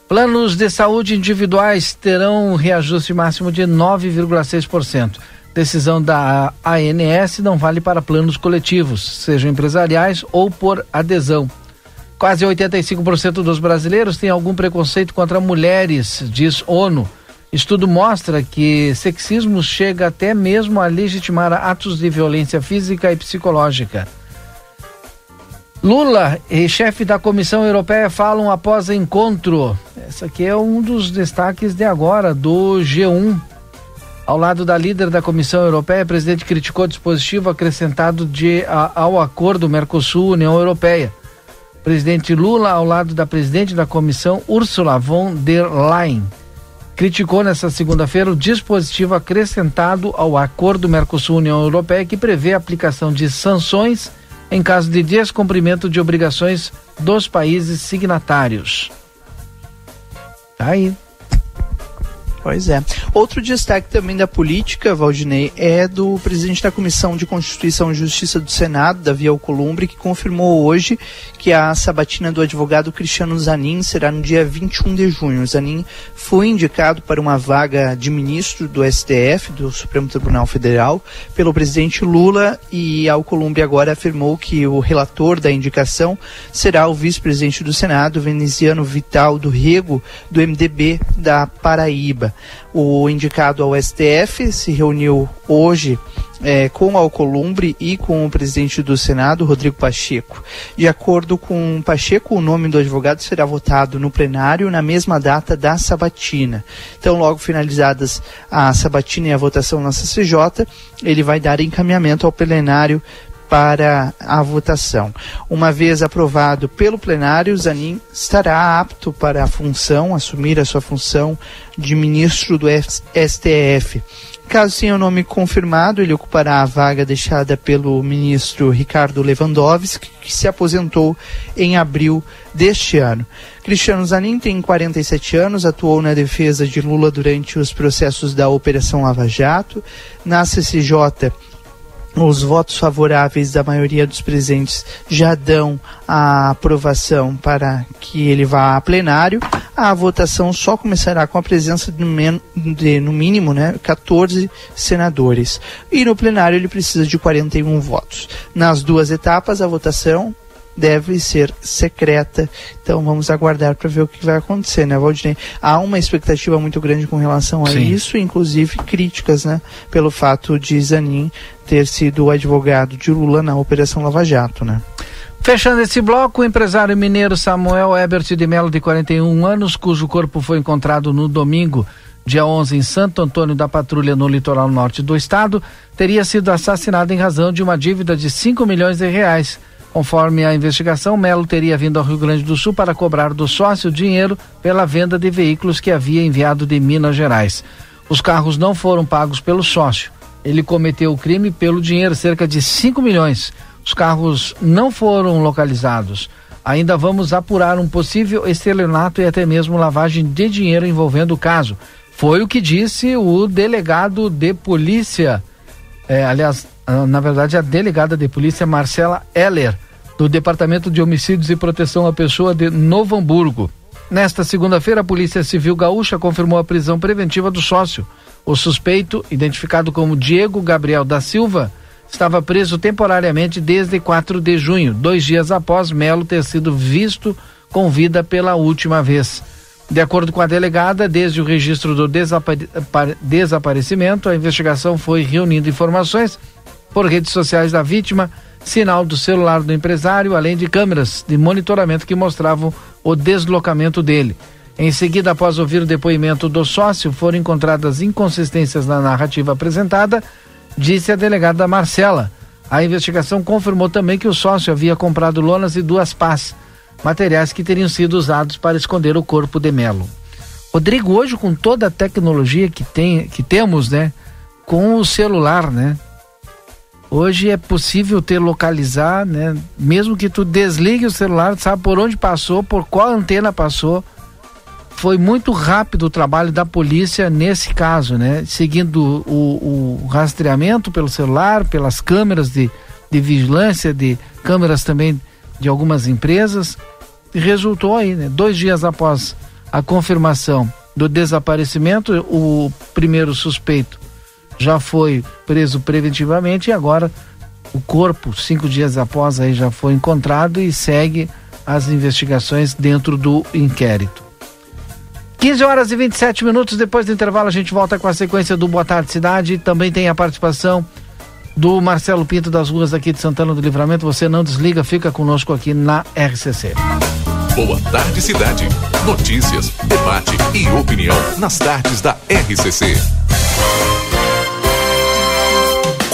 [SPEAKER 1] Planos de saúde individuais terão um reajuste máximo de 9,6%. Decisão da ANS não vale para planos coletivos, sejam empresariais ou por adesão. Quase 85% dos brasileiros têm algum preconceito contra mulheres, diz ONU. Estudo mostra que sexismo chega até mesmo a legitimar atos de violência física e psicológica. Lula e chefe da Comissão Europeia falam após encontro. Esse aqui é um dos destaques de agora do G1. Ao lado da líder da Comissão Europeia, o presidente criticou o dispositivo acrescentado de, a- ao acordo Mercosul-União Europeia. Presidente Lula, ao lado da presidente da comissão, Ursula von der Leyen, criticou nesta segunda-feira o dispositivo acrescentado ao acordo Mercosul-União Europeia que prevê a aplicação de sanções em caso de descumprimento de obrigações dos países signatários. Tá aí.
[SPEAKER 2] Pois é. Outro destaque também da política, Valdinei, é do presidente da Comissão de Constituição e Justiça do Senado, Davi Alcolumbre, que confirmou hoje que a sabatina do advogado Cristiano Zanin será no dia 21 de junho. Zanin foi indicado para uma vaga de ministro do STF, do Supremo Tribunal Federal, pelo presidente Lula e Alcolumbre agora afirmou que o relator da indicação será o vice-presidente do Senado, veneziano Vital do Rego, do MDB da Paraíba. O indicado ao STF se reuniu hoje eh, com Alcolumbre e com o presidente do Senado, Rodrigo Pacheco. De acordo com Pacheco, o nome do advogado será votado no plenário na mesma data da sabatina. Então, logo finalizadas a sabatina e a votação na CCJ, ele vai dar encaminhamento ao plenário para a votação. Uma vez aprovado pelo plenário, Zanin estará apto para a função, assumir a sua função de ministro do STF. Caso tenha o nome confirmado, ele ocupará a vaga deixada pelo ministro Ricardo Lewandowski, que se aposentou em abril deste ano. Cristiano Zanin tem 47 anos, atuou na defesa de Lula durante os processos da Operação Lava Jato. Na CCJ, os votos favoráveis da maioria dos presentes já dão a aprovação para que ele vá a plenário. A votação só começará com a presença de, de, no mínimo né, 14 senadores. E no plenário ele precisa de 41 votos. Nas duas etapas, a votação deve ser secreta. Então vamos aguardar para ver o que vai acontecer, né, Valdinei? Há uma expectativa muito grande com relação a Sim. isso, inclusive críticas, né, pelo fato de Zanin ter sido o advogado de Lula na Operação Lava Jato, né?
[SPEAKER 1] Fechando esse bloco, o empresário mineiro Samuel Ebert de Melo, de 41 anos, cujo corpo foi encontrado no domingo, dia 11, em Santo Antônio da Patrulha, no litoral norte do estado, teria sido assassinado em razão de uma dívida de 5 milhões de reais. Conforme a investigação, Melo teria vindo ao Rio Grande do Sul para cobrar do sócio dinheiro pela venda de veículos que havia enviado de Minas Gerais. Os carros não foram pagos pelo sócio. Ele cometeu o crime pelo dinheiro, cerca de 5 milhões. Os carros não foram localizados. Ainda vamos apurar um possível estelionato e até mesmo lavagem de dinheiro envolvendo o caso. Foi o que disse o delegado de polícia, é, aliás, na verdade, a delegada de polícia Marcela Heller, do Departamento de Homicídios e Proteção à Pessoa de Novo Hamburgo. Nesta segunda-feira, a Polícia Civil Gaúcha confirmou a prisão preventiva do sócio. O suspeito, identificado como Diego Gabriel da Silva, estava preso temporariamente desde 4 de junho, dois dias após Melo ter sido visto com vida pela última vez. De acordo com a delegada, desde o registro do desapare desaparecimento, a investigação foi reunindo informações por redes sociais da vítima, sinal do celular do empresário, além de câmeras de monitoramento que mostravam o deslocamento dele. Em seguida, após ouvir o depoimento do sócio, foram encontradas inconsistências na narrativa apresentada, disse a delegada Marcela. A investigação confirmou também que o sócio havia comprado lonas e duas pás, materiais que teriam sido usados para esconder o corpo de Melo. Rodrigo, hoje com toda a tecnologia que tem, que temos, né, com o celular, né, hoje é possível ter localizar, né, mesmo que tu desligue o celular, sabe por onde passou, por qual antena passou foi muito rápido o trabalho da polícia nesse caso, né? Seguindo o, o rastreamento pelo celular, pelas câmeras de, de vigilância, de câmeras também de algumas empresas, e resultou aí, né? Dois dias após a confirmação do desaparecimento, o primeiro suspeito já foi preso preventivamente e agora o corpo, cinco dias após, aí já foi encontrado e segue as investigações dentro do inquérito. 15 horas e 27 minutos depois do intervalo, a gente volta com a sequência do Boa Tarde Cidade. Também tem a participação do Marcelo Pinto das ruas aqui de Santana do Livramento. Você não desliga, fica conosco aqui na RCC.
[SPEAKER 5] Boa Tarde Cidade. Notícias, debate e opinião nas tardes da RCC.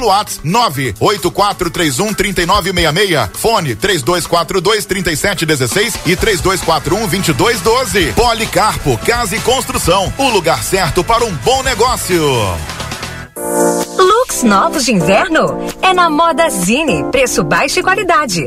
[SPEAKER 11] pelo WhatsApp 98431 3966. Fone 3242 3716 e 3241 2212. Policarpo Casa e Construção. O lugar certo para um bom negócio.
[SPEAKER 9] Looks novos de inverno? É na Moda Zine. Preço baixo e qualidade.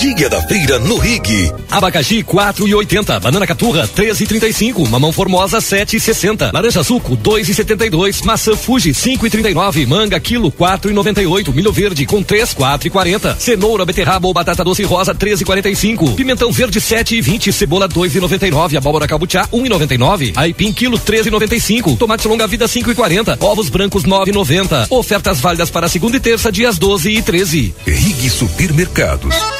[SPEAKER 6] Dia da feira no Rig. Abacaxi 4 e 80, banana caturra 13 e 35, mamão formosa 7 e 60, laranja suco 2 e 72, maçã Fuji 5 e 39, manga quilo 4 e 98, milho verde com 3 4 e 40, cenoura, beterraba ou batata doce rosa 13 e 45, pimentão verde 7 e 20, cebola 2 e 99, abóbora cabuchá 1 e 99, aipim quilo 13 e 95, tomate longa vida 5 e 40, ovos brancos 9 e 90. Ofertas válidas para segunda e terça dias 12 e 13.
[SPEAKER 4] Rig Supermercados.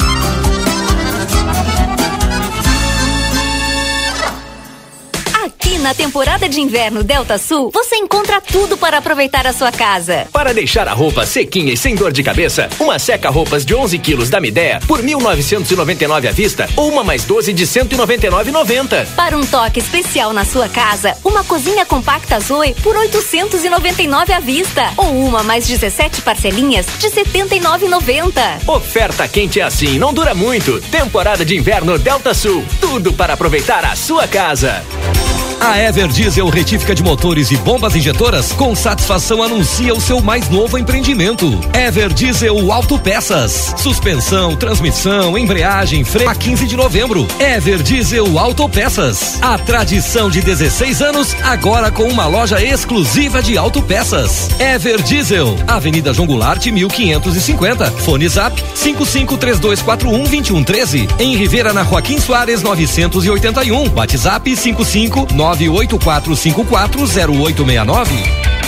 [SPEAKER 9] Na temporada de inverno Delta Sul, você encontra tudo para aproveitar a sua casa.
[SPEAKER 12] Para deixar a roupa sequinha e sem dor de cabeça, uma seca-roupas de 11 quilos da Midea por 1.999 à vista ou uma mais 12 de 199,90.
[SPEAKER 9] Para um toque especial na sua casa, uma cozinha compacta Zoe por 899 à vista ou uma mais 17 parcelinhas de 79,90.
[SPEAKER 12] Oferta quente é assim, não dura muito. Temporada de inverno Delta Sul, tudo para aproveitar a sua casa.
[SPEAKER 6] A Ever Diesel Retífica de Motores e Bombas Injetoras com satisfação anuncia o seu mais novo empreendimento. Ever Diesel Autopeças. Suspensão, transmissão, embreagem, freio a 15 de novembro. Ever Diesel Autopeças. A tradição de 16 anos agora com uma loja exclusiva de autopeças. Ever Diesel, Avenida João Goulart 1550. Fone Zap 5532412113. Em Rivera na Joaquim Soares 981. WhatsApp 55 984540869.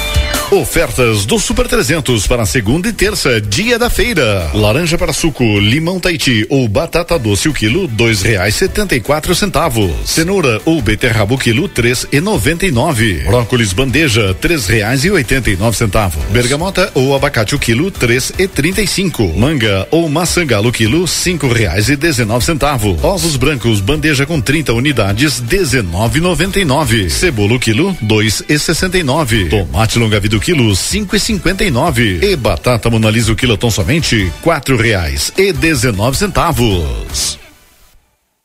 [SPEAKER 13] Ofertas do Super 300 para segunda e terça, dia da feira. Laranja para suco, limão Tahiti ou batata doce o quilo, dois reais setenta e quatro centavos. Cenoura ou beterraba o quilo, três e noventa e nove. Brócolis bandeja, três reais e oitenta e nove centavos. Bergamota ou abacate o quilo, três e trinta e cinco. Manga ou maçã galo quilo, cinco reais e dezenove centavos. Ovos brancos bandeja com 30 unidades, dezenove noventa e nove. Cebola o quilo, dois e sessenta e nove. Tomate longa vida o quilo, cinco e cinquenta e nove. E batata monalisa o quilo tão somente quatro reais e dezenove centavos.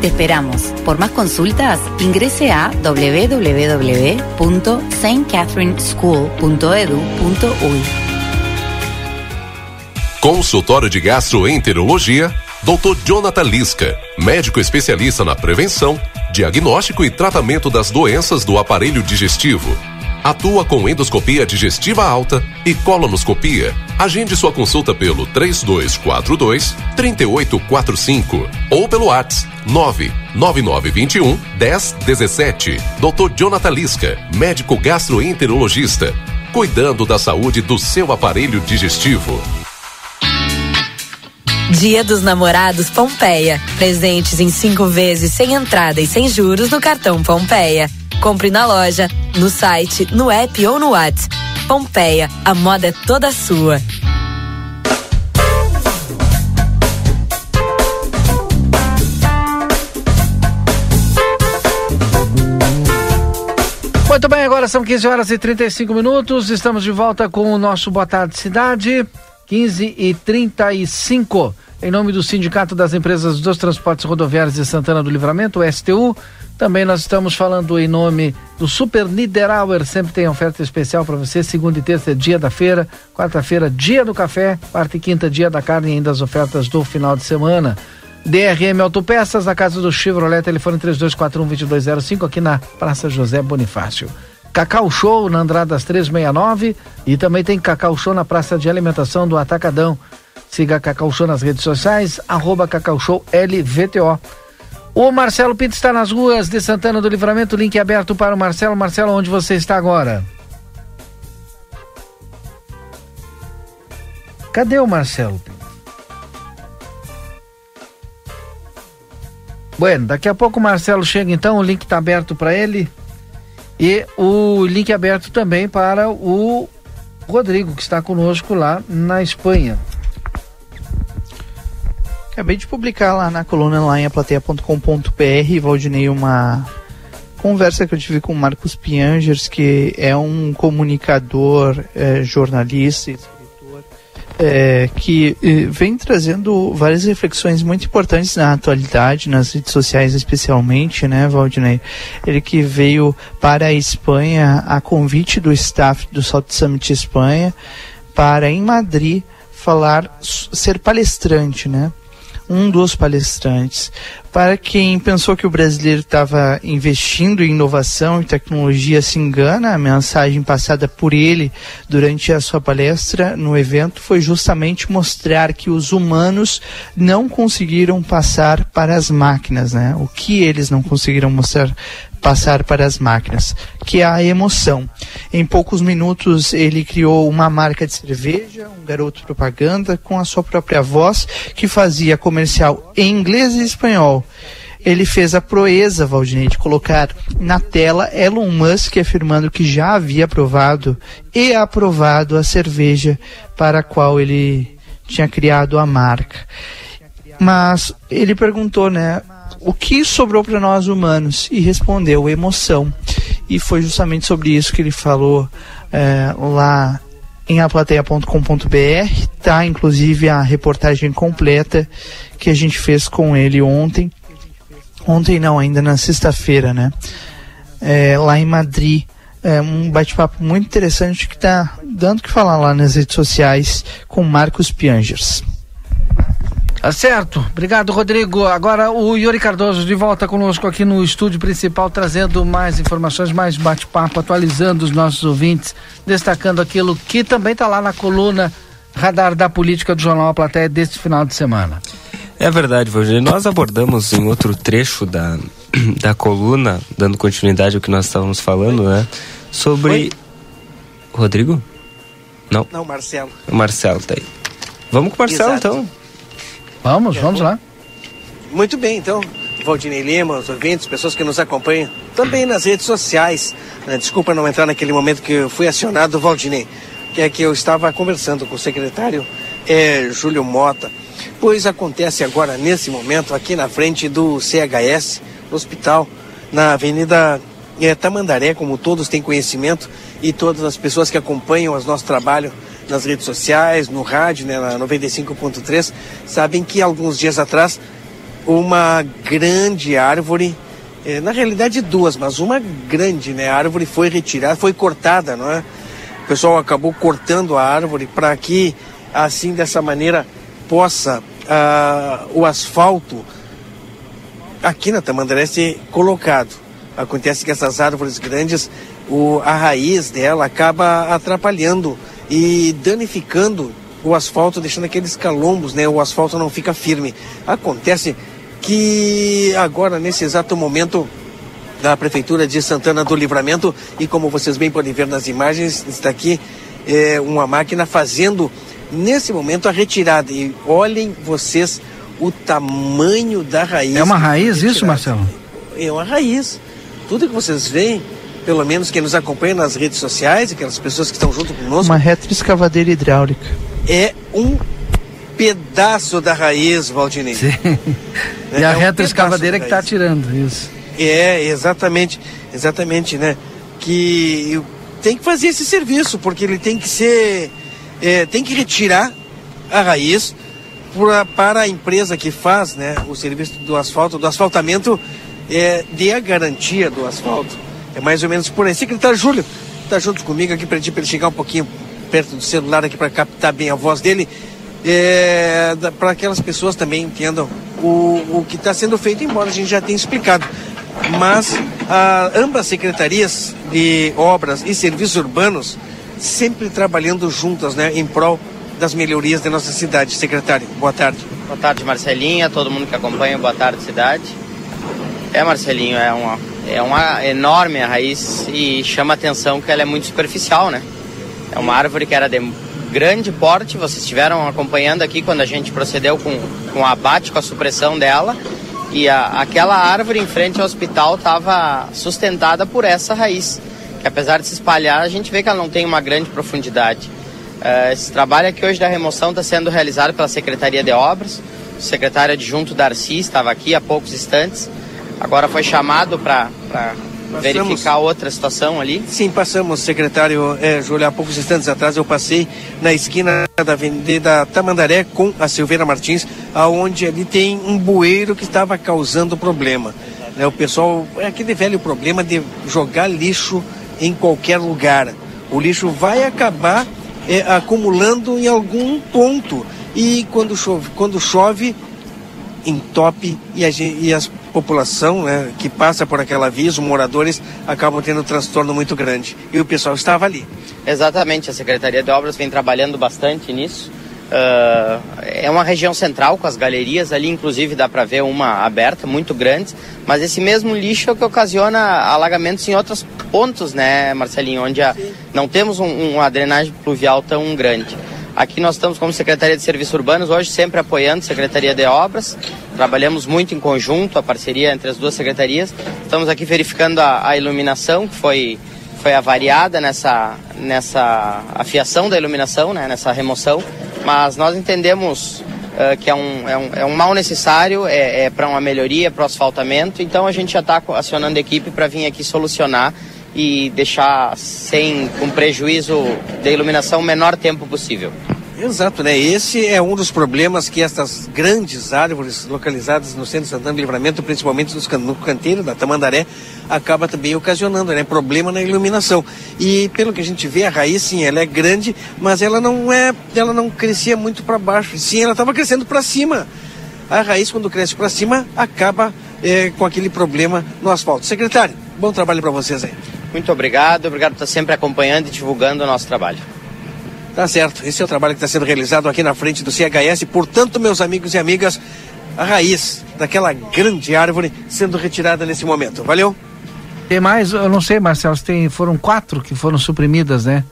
[SPEAKER 14] Te esperamos. Por más consultas, ingrese a www.stcatherineschool.edu.uy.
[SPEAKER 5] Consultório de Gastroenterologia, Dr. Jonathan Lisca, médico especialista na prevenção, diagnóstico e tratamento das doenças do aparelho digestivo. Atua com endoscopia digestiva alta e colonoscopia. Agende sua consulta pelo 3242 3845 ou pelo WhatsApp 99921 1017. Dr. Jonathan Lisca, médico gastroenterologista, cuidando da saúde do seu aparelho digestivo.
[SPEAKER 15] Dia dos Namorados Pompeia. Presentes em cinco vezes sem entrada e sem juros no cartão Pompeia. Compre na loja, no site, no app ou no WhatsApp. Pompeia, a moda é toda sua.
[SPEAKER 1] Agora são 15 horas e 35 minutos. Estamos de volta com o nosso Boa Tarde Cidade, 15 e 35. Em nome do Sindicato das Empresas dos Transportes Rodoviários de Santana do Livramento, o STU, também nós estamos falando em nome do Super Niederauer, sempre tem oferta especial para você, segunda e terça é dia da feira, quarta-feira dia do café, quarta e quinta dia da carne e ainda as ofertas do final de semana. DRM Autopeças, na casa do Chevrolet, telefone 3241-2205, aqui na Praça José Bonifácio. Cacau Show na Andradas 369 e também tem Cacau Show na Praça de Alimentação do Atacadão. Siga Cacau Show nas redes sociais, arroba Cacau Show LVTO. O Marcelo Pinto está nas ruas de Santana do Livramento, link aberto para o Marcelo. Marcelo, onde você está agora? Cadê o Marcelo Pinto? Bueno, daqui a pouco o Marcelo chega então, o link está aberto para ele. E o link aberto também para o Rodrigo, que está conosco lá na Espanha.
[SPEAKER 2] Acabei de publicar lá na coluna lá em aplateia.com.br, Valdinei, uma conversa que eu tive com o Marcos Piangers, que é um comunicador, é, jornalista, é, que é, vem trazendo várias reflexões muito importantes na atualidade, nas redes sociais especialmente, né, Valdinei? Ele que veio para a Espanha a convite do staff do Salt Summit Espanha para em Madrid falar, ser palestrante, né? um dos palestrantes. Para quem pensou que o brasileiro estava investindo em inovação e tecnologia, se engana. A mensagem passada por ele durante a sua palestra no evento foi justamente mostrar que os humanos não conseguiram passar para as máquinas, né? O que eles não conseguiram mostrar passar para as máquinas, que é a emoção. Em poucos minutos ele criou uma marca de cerveja, um garoto propaganda com a sua própria voz que fazia comercial em inglês e espanhol. Ele fez a proeza, Valdinei, de colocar na tela Elon Musk afirmando que já havia aprovado e aprovado a cerveja para a qual ele tinha criado a marca. Mas ele perguntou, né, o que sobrou para nós humanos? E respondeu emoção. E foi justamente sobre isso que ele falou é, lá em aplateia.com.br. Tá, inclusive, a reportagem completa que a gente fez com ele ontem. Ontem não, ainda na sexta-feira, né? É, lá em Madrid. É um bate-papo muito interessante que está dando que falar lá nas redes sociais com Marcos Piangers.
[SPEAKER 1] Tá certo. Obrigado, Rodrigo. Agora o Yuri Cardoso de volta conosco aqui no estúdio principal, trazendo mais informações, mais bate-papo, atualizando os nossos ouvintes, destacando aquilo que também está lá na coluna Radar da Política do Jornal A Platéia deste final de semana.
[SPEAKER 3] É verdade, Valdir. Nós abordamos em outro trecho da, da coluna, dando continuidade ao que nós estávamos falando, né? Sobre. Oi? Rodrigo? Não.
[SPEAKER 16] Não, Marcelo.
[SPEAKER 3] O Marcelo tá aí. Vamos com o Marcelo Exato. então.
[SPEAKER 1] Vamos, vamos lá.
[SPEAKER 16] Muito bem, então. Valdinei Lima, os ouvintes, pessoas que nos acompanham, também nas redes sociais. Né, desculpa não entrar naquele momento que eu fui acionado, Valdinei, que é que eu estava conversando com o secretário é, Júlio Mota, pois acontece agora, nesse momento, aqui na frente do CHS, hospital, na Avenida é, Tamandaré, como todos têm conhecimento, e todas as pessoas que acompanham o nosso trabalho nas redes sociais, no rádio, né, na 95.3, sabem que alguns dias atrás uma grande árvore, eh, na realidade duas, mas uma grande né, árvore foi retirada, foi cortada, não é? O pessoal acabou cortando a árvore para que, assim, dessa maneira, possa ah, o asfalto aqui na Tamandaré ser colocado. Acontece que essas árvores grandes, o, a raiz dela acaba atrapalhando e danificando o asfalto, deixando aqueles calombos, né? O asfalto não fica firme. Acontece que agora, nesse exato momento, da Prefeitura de Santana do Livramento, e como vocês bem podem ver nas imagens, está aqui é, uma máquina fazendo, nesse momento, a retirada. E olhem vocês o tamanho da raiz.
[SPEAKER 1] É uma raiz isso, Marcelo?
[SPEAKER 16] É uma raiz. Tudo que vocês veem pelo menos quem nos acompanha nas redes sociais, aquelas pessoas que estão junto conosco,
[SPEAKER 2] Uma retroescavadeira hidráulica.
[SPEAKER 16] é um pedaço da raiz, Valdinei.
[SPEAKER 1] E a
[SPEAKER 16] É um
[SPEAKER 1] reta
[SPEAKER 16] pedaço
[SPEAKER 1] escavadeira que está tirando isso.
[SPEAKER 16] É, exatamente, exatamente, né? Que tem que fazer esse serviço, porque ele tem que ser, é, tem que retirar a raiz pra- para a empresa que faz, né, o serviço do asfalto, do asfaltamento, é, dê a garantia do asfalto. É mais ou menos por aí. Secretário Júlio, tá junto comigo aqui para ele chegar um pouquinho perto do celular aqui para captar bem a voz dele, é, para aquelas pessoas também entendam o, o que está sendo feito, embora a gente já tenha explicado. Mas ah, ambas secretarias de obras e serviços urbanos sempre trabalhando juntas, né, em prol das melhorias da nossa cidade. Secretário, boa tarde.
[SPEAKER 17] Boa tarde, Marcelinha, todo mundo que acompanha, boa tarde, cidade. É, Marcelinho, é uma, é uma enorme a raiz e chama a atenção que ela é muito superficial, né? É uma árvore que era de grande porte, vocês estiveram acompanhando aqui quando a gente procedeu com, com o abate, com a supressão dela. E a, aquela árvore em frente ao hospital estava sustentada por essa raiz, que apesar de se espalhar, a gente vê que ela não tem uma grande profundidade. Eh, esse trabalho aqui hoje da remoção está sendo realizado pela Secretaria de Obras. O secretário adjunto Darcy estava aqui há poucos instantes. Agora foi chamado para verificar outra situação ali.
[SPEAKER 16] Sim, passamos, secretário é, Júlio, há poucos instantes atrás eu passei na esquina da Avenida Tamandaré com a Silveira Martins, aonde ali tem um bueiro que estava causando problema. Né, o pessoal, é aquele velho problema de jogar lixo em qualquer lugar. O lixo vai acabar é, acumulando em algum ponto. E quando chove, quando chove entope e a, gen- e as população né, que passa por aquela via, os moradores acabam tendo um transtorno muito grande. E o pessoal estava ali.
[SPEAKER 17] Exatamente, a Secretaria de Obras vem trabalhando bastante nisso. Ah, é uma região central com as galerias ali, inclusive dá para ver uma aberta, muito grande, mas esse mesmo lixo é o que ocasiona alagamentos em outros pontos, né, Marcelinho, onde a- não temos um- uma drenagem pluvial tão grande. Aqui nós estamos como Secretaria de Serviços Urbanos, hoje sempre apoiando a Secretaria de Obras, trabalhamos muito em conjunto, a parceria entre as duas secretarias. Estamos aqui verificando a, a iluminação, que foi, foi avariada nessa, nessa afiação da iluminação, né, nessa remoção, mas nós entendemos eh, que é um, é, um, é um mal necessário, é, é para uma melhoria, para o asfaltamento, então a gente já está acionando a equipe para vir aqui solucionar e deixar sem com prejuízo da iluminação o menor tempo possível.
[SPEAKER 16] Exato, né? Esse é um dos problemas que estas grandes árvores localizadas no centro de Santana do Livramento, principalmente no canteiro da Tamandaré, acaba também ocasionando, né? Problema na iluminação. E pelo que a gente vê, a raiz sim, ela é grande, mas ela não é, ela não crescia muito para baixo. Sim, ela estava crescendo para cima. A raiz quando cresce para cima acaba eh, com aquele problema no asfalto. Secretário, bom trabalho para vocês aí.
[SPEAKER 17] Muito obrigado, obrigado por estar sempre acompanhando e divulgando o nosso trabalho.
[SPEAKER 16] Tá certo. Esse é o trabalho que está sendo realizado aqui na frente do CHS. Portanto, meus amigos e amigas, a raiz daquela grande árvore sendo retirada nesse momento. Valeu?
[SPEAKER 1] Tem mais, eu não sei, Marcelo, se tem, foram quatro que foram suprimidas, né?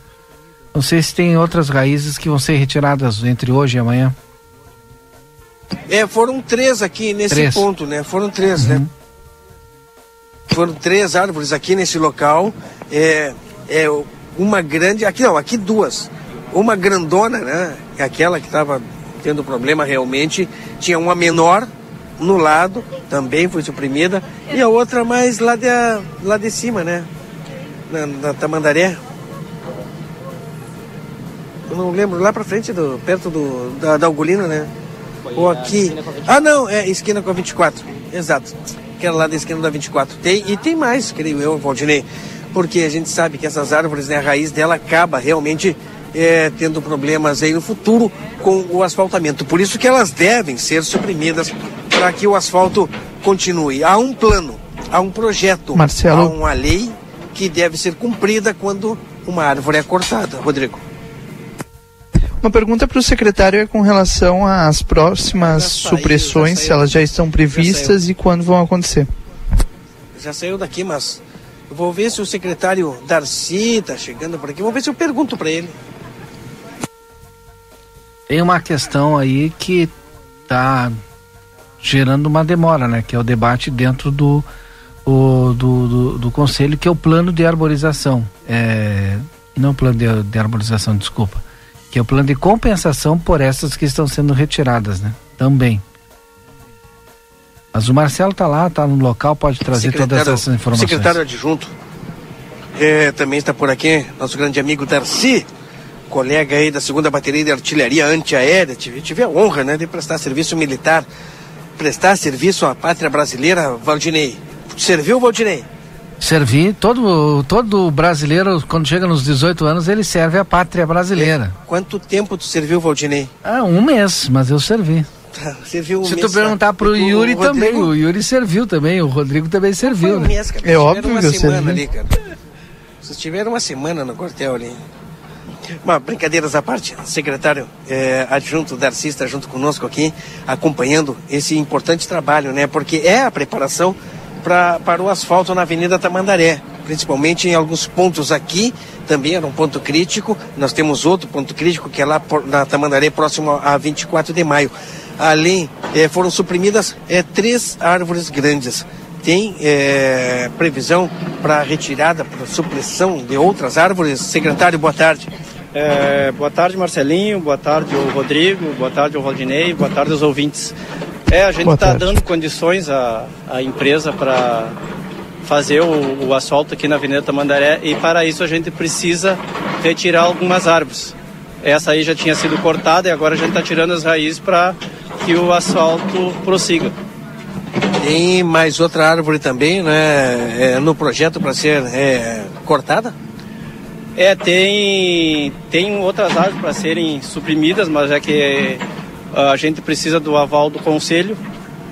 [SPEAKER 1] Não sei se tem outras raízes que vão ser retiradas entre hoje e amanhã.
[SPEAKER 16] É, foram três aqui nesse
[SPEAKER 1] Três.
[SPEAKER 16] ponto, né? Foram três, né? Foram três árvores aqui nesse local. É, é uma grande. Aqui não, aqui duas. Uma grandona, né? é Aquela que estava tendo problema realmente. Tinha uma menor no lado, também foi suprimida. E a outra mais lá de, lá de cima, né? Na, na Tamandaré. Eu não lembro, lá pra frente, do, perto do, da, da Algolina, né? Ou aqui. Ah, não, é esquina com a 24. Exato. Aquela lá da esquina da 24. Tem, e tem mais, creio eu, Valdinei. Porque a gente sabe que essas árvores, né, a raiz dela acaba realmente é, tendo problemas aí no futuro com o asfaltamento. Por isso que elas devem ser suprimidas para que o asfalto continue. Há um plano, há um projeto,
[SPEAKER 2] Marcelo.
[SPEAKER 16] há uma lei que deve ser cumprida quando uma árvore é cortada. Rodrigo.
[SPEAKER 2] Uma pergunta para o secretário é com relação às próximas supressões, se elas já estão previstas e quando vão acontecer.
[SPEAKER 16] já saiu daqui, mas eu vou ver se o secretário Darcy está chegando por aqui. Vou ver se eu pergunto para ele.
[SPEAKER 1] Tem uma questão aí que tá gerando uma demora, né? Que é o debate dentro do, o, do, do, do conselho, que é o plano de arborização. É, não plano de, de arborização, desculpa. Que é o plano de compensação por essas que estão sendo retiradas, né? Também. Mas o Marcelo tá lá, tá no local, pode trazer todas essas informações.
[SPEAKER 16] Secretário adjunto é, também está por aqui, nosso grande amigo Darcy, colega aí da segunda bateria de artilharia antiaérea. Tive, tive a honra né, de prestar serviço militar, prestar serviço à pátria brasileira, Valdinei. Serviu, Valdinei?
[SPEAKER 1] Servi, todo, todo brasileiro, quando chega nos 18 anos, ele serve a pátria brasileira.
[SPEAKER 16] É. Quanto tempo tu serviu, Valdinei?
[SPEAKER 1] Ah, um mês, mas eu servi.
[SPEAKER 16] Serviu um
[SPEAKER 1] Se
[SPEAKER 16] mês,
[SPEAKER 1] tu perguntar pro
[SPEAKER 16] E tu,
[SPEAKER 1] Yuri
[SPEAKER 16] Rodrigo?
[SPEAKER 1] também, o Yuri serviu também, o Rodrigo também serviu.
[SPEAKER 16] Um
[SPEAKER 1] né?
[SPEAKER 16] mês, cara.
[SPEAKER 1] É óbvio
[SPEAKER 16] uma
[SPEAKER 1] que eu
[SPEAKER 16] semana
[SPEAKER 1] servi.
[SPEAKER 16] ali, cara. Vocês tiveram uma semana no quartel ali. Mas, brincadeiras à parte, secretário eh, adjunto Darcy está junto conosco aqui, acompanhando esse importante trabalho, né? Porque é a preparação pra, para o asfalto na Avenida Tamandaré, principalmente em alguns pontos aqui, também era um ponto crítico. Nós temos outro ponto crítico que é lá por- na Tamandaré, próximo a 24 de maio. Além, eh, foram suprimidas eh, três árvores grandes. Tem eh, previsão para retirada, para supressão de outras árvores? Secretário, boa tarde.
[SPEAKER 18] É, boa tarde, Marcelinho. Boa tarde, o Rodrigo. Boa tarde, o Rodinei. Boa tarde, os ouvintes. É, a gente está dando condições à, à empresa para fazer o, o asfalto aqui na Avenida Tamandaré e para isso a gente precisa retirar algumas árvores. Essa aí já tinha sido cortada e agora a gente está tirando as raízes para que o asfalto prossiga.
[SPEAKER 16] Tem mais outra árvore também, né? é, no projeto para ser é, cortada?
[SPEAKER 18] É, tem, tem outras árvores para serem suprimidas, mas é que a gente precisa do aval do conselho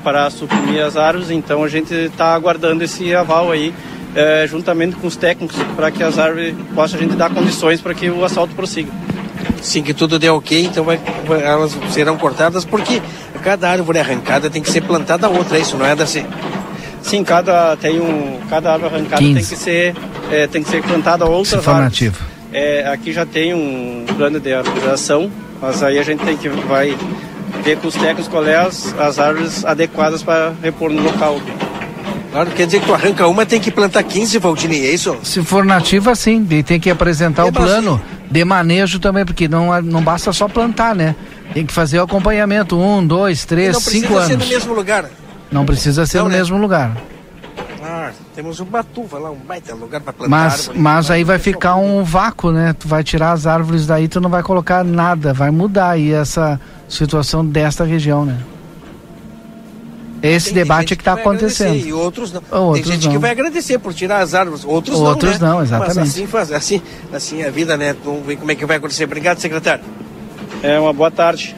[SPEAKER 18] para suprimir as árvores, então a gente está aguardando esse aval aí, eh, juntamente com os técnicos, para que as árvores possam a gente dar condições para que o assalto prossiga.
[SPEAKER 16] Sim, que tudo der ok, então vai, vai- elas serão cortadas, porque cada árvore arrancada tem que ser plantada outra, é isso, não é, Darcy?
[SPEAKER 18] Sim, cada, tem um, cada árvore arrancada tem
[SPEAKER 1] 15.
[SPEAKER 18] que ser, eh, tem que ser plantada outras
[SPEAKER 1] Se for
[SPEAKER 18] árvores.
[SPEAKER 1] nativo.
[SPEAKER 18] É, aqui já tem um plano de arborização, mas aí a gente tem que vai ver com os técnicos qual é as, as árvores adequadas para repor no local.
[SPEAKER 16] Claro, quer dizer que tu arranca uma, tem que plantar 15, Valdinei, é isso?
[SPEAKER 1] Se for nativa, sim, e tem que apresentar o plano de manejo também, porque não, não basta só plantar, né? Tem que fazer o acompanhamento, um, dois, três,
[SPEAKER 16] não
[SPEAKER 1] cinco
[SPEAKER 16] precisa ser
[SPEAKER 1] anos.
[SPEAKER 16] no mesmo lugar.
[SPEAKER 1] Não precisa ser
[SPEAKER 16] Não,
[SPEAKER 1] no
[SPEAKER 16] né?
[SPEAKER 1] mesmo lugar.
[SPEAKER 16] Temos um batuva lá, um baita lugar para plantar
[SPEAKER 1] Mas,
[SPEAKER 16] árvore.
[SPEAKER 1] mas aí vai ficar um vácuo, né? Tu vai tirar as árvores daí, tu não vai colocar nada, vai mudar aí essa situação desta região, né? Esse
[SPEAKER 16] Tem-
[SPEAKER 1] debate é que está acontecendo.
[SPEAKER 16] E outros não.
[SPEAKER 1] Outros
[SPEAKER 16] tem gente
[SPEAKER 1] não.
[SPEAKER 16] que vai agradecer por tirar as árvores, outros,
[SPEAKER 1] Outros
[SPEAKER 16] não, né?
[SPEAKER 1] não, exatamente.
[SPEAKER 16] Mas assim, faz, assim, assim é a vida, né? Vamos ver como é que vai acontecer. Obrigado, secretário.
[SPEAKER 18] É uma boa tarde.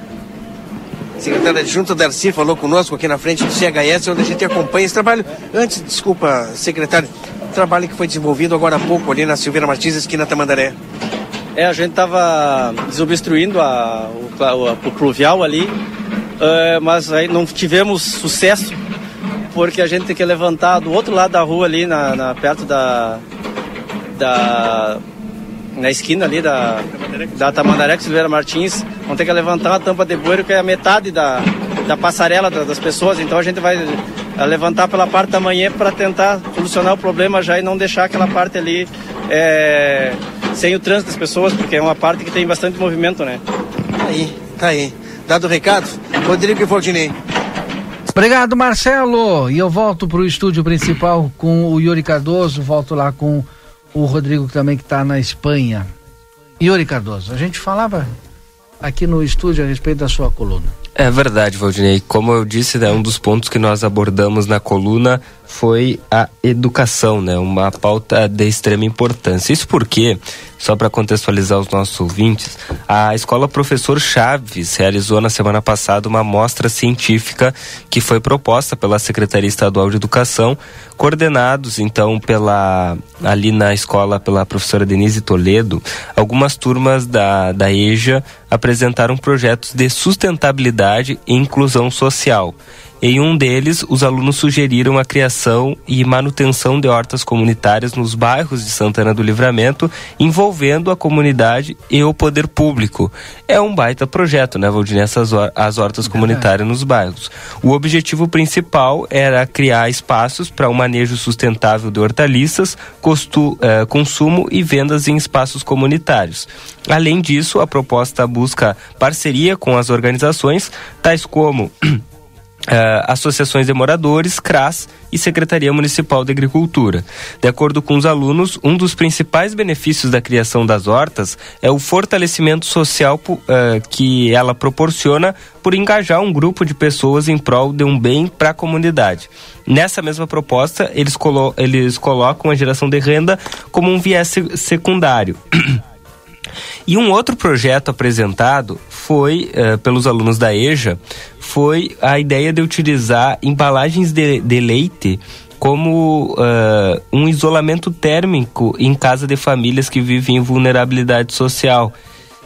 [SPEAKER 16] Secretário adjunto Darcy falou conosco aqui na frente do CHS, onde a gente acompanha esse trabalho. Antes, desculpa, secretário, trabalho que foi desenvolvido agora há pouco ali na Silveira Martins, esquina Tamandaré.
[SPEAKER 18] É, a gente estava desobstruindo a, o, o, pluvial ali, eh, mas aí não tivemos sucesso, porque a gente tem que levantar do outro lado da rua ali, na, na- perto da, da. Na esquina ali da, da Tamandaré com Silveira Martins, vamos ter que levantar uma tampa de bueiro que é a metade da, da passarela da- das pessoas, então a gente vai eh, levantar pela parte da manhã para tentar solucionar o problema já e não deixar aquela parte ali eh, sem o trânsito das pessoas, porque é uma parte que tem bastante movimento, né?
[SPEAKER 16] Tá aí, tá aí. Dado o recado, Rodrigo e Valdinei.
[SPEAKER 1] Obrigado, Marcelo. E eu volto para o estúdio principal com o Yuri Cardoso, volto lá com o Rodrigo também que está na Espanha. Yuri Cardoso, a gente falava aqui no estúdio a respeito da sua coluna.
[SPEAKER 3] É verdade, Valdinei. Como eu disse, né, um dos pontos que nós abordamos na coluna foi a educação, né, uma pauta de extrema importância. Isso porque, só para contextualizar os nossos ouvintes, a Escola Professor Chaves realizou na semana passada uma mostra científica que foi proposta pela Secretaria Estadual de Educação, coordenados então pela ali na escola pela professora Denise Toledo, algumas turmas da, da EJA apresentaram projetos de sustentabilidade e inclusão social. Em um deles, os alunos sugeriram a criação e manutenção de hortas comunitárias nos bairros de Santana do Livramento, envolvendo a comunidade e o poder público. É um baita projeto, né, Valdir? Essas as hortas comunitárias nos bairros. O objetivo principal era criar espaços para o um manejo sustentável de hortaliças, costu, eh, consumo e vendas em espaços comunitários. Além disso, a proposta busca parceria com as organizações, tais como Uh, associações de moradores, CRAS e Secretaria Municipal de Agricultura. De acordo com os alunos, um dos principais benefícios da criação das hortas é o fortalecimento social uh, que ela proporciona por engajar um grupo de pessoas em prol de um bem para a comunidade. Nessa mesma proposta, eles, colo eles colocam a geração de renda como um viés secundário. E um outro projeto apresentado foi uh, pelos alunos da EJA foi a ideia de utilizar embalagens de, de leite como uh, um isolamento térmico em casa de famílias que vivem em vulnerabilidade social.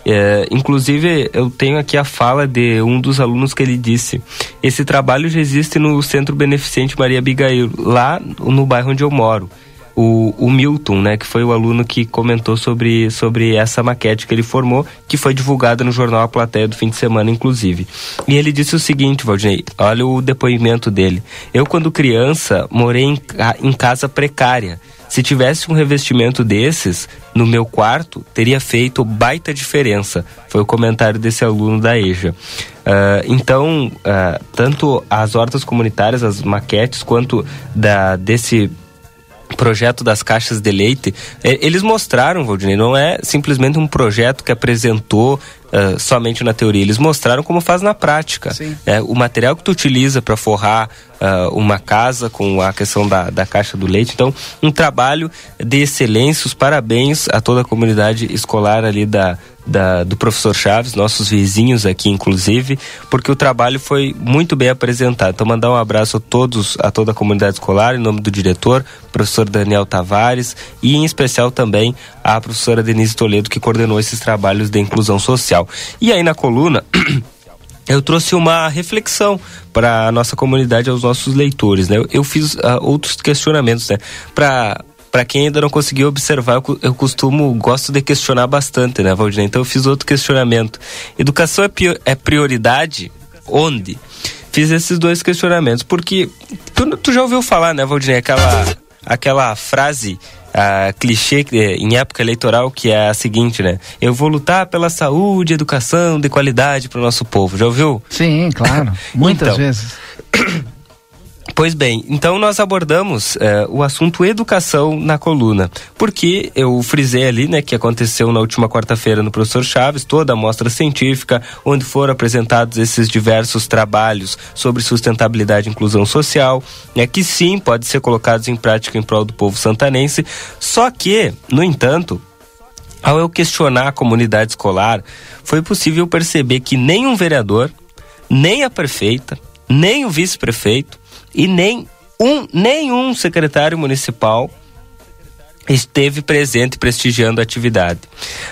[SPEAKER 3] É, inclusive, eu tenho aqui a fala de um dos alunos que ele disse: esse trabalho já existe no Centro Beneficente Maria Abigail, lá no bairro onde eu moro o, o Milton, né, que foi o aluno que comentou sobre, sobre essa maquete que ele formou, que foi divulgada no jornal A Plateia do fim de semana, inclusive. E ele disse o seguinte, Valdinei, olha o depoimento dele. Eu, quando criança, morei em, em casa precária. Se tivesse um revestimento desses no meu quarto, teria feito baita diferença. Foi o comentário desse aluno da EJA. Uh, então, uh, tanto as hortas comunitárias, as maquetes, quanto da, desse projeto das caixas de leite, é, eles mostraram, Valdinei, não é simplesmente um projeto que apresentou uh, somente na teoria, eles mostraram como faz na prática. É, o material que tu utiliza para forrar uh, uma casa com a questão da, da caixa do leite, então um trabalho de excelência, os parabéns a toda a comunidade escolar ali da, da, do professor Chaves, nossos vizinhos aqui, inclusive, porque o trabalho foi muito bem apresentado. Então, mandar um abraço a todos, a toda a comunidade escolar, em nome do diretor, professor Daniel Tavares, e em especial também a professora Denise Toledo, que coordenou esses trabalhos de inclusão social. E aí, na coluna. eu trouxe uma reflexão para a nossa comunidade, aos nossos leitores, né? Eu, fiz uh, outros questionamentos, né? Para para quem ainda não conseguiu observar, eu, costumo, gosto de questionar bastante, né, Valdinei? Então eu fiz outro questionamento. Educação é, é prioridade? Onde? Fiz esses dois questionamentos, porque tu, tu já ouviu falar, né, Valdinei, aquela, aquela frase a clichê em época eleitoral que é a seguinte, né? Eu vou lutar pela saúde, educação de qualidade para o nosso povo. Já ouviu?
[SPEAKER 1] Sim, claro. Muitas então, vezes.
[SPEAKER 3] Pois bem, então nós abordamos é, o assunto educação na coluna, porque eu frisei ali, né, que aconteceu na última quarta-feira no professor Chaves, toda a mostra científica, onde foram apresentados esses diversos trabalhos sobre sustentabilidade e inclusão social, né, que sim, pode ser colocados em prática em prol do povo santanense, só que, no entanto, ao eu questionar a comunidade escolar, foi possível perceber que nem um vereador, nem a prefeita, nem o vice-prefeito, e nem um, nenhum secretário municipal esteve presente prestigiando a atividade.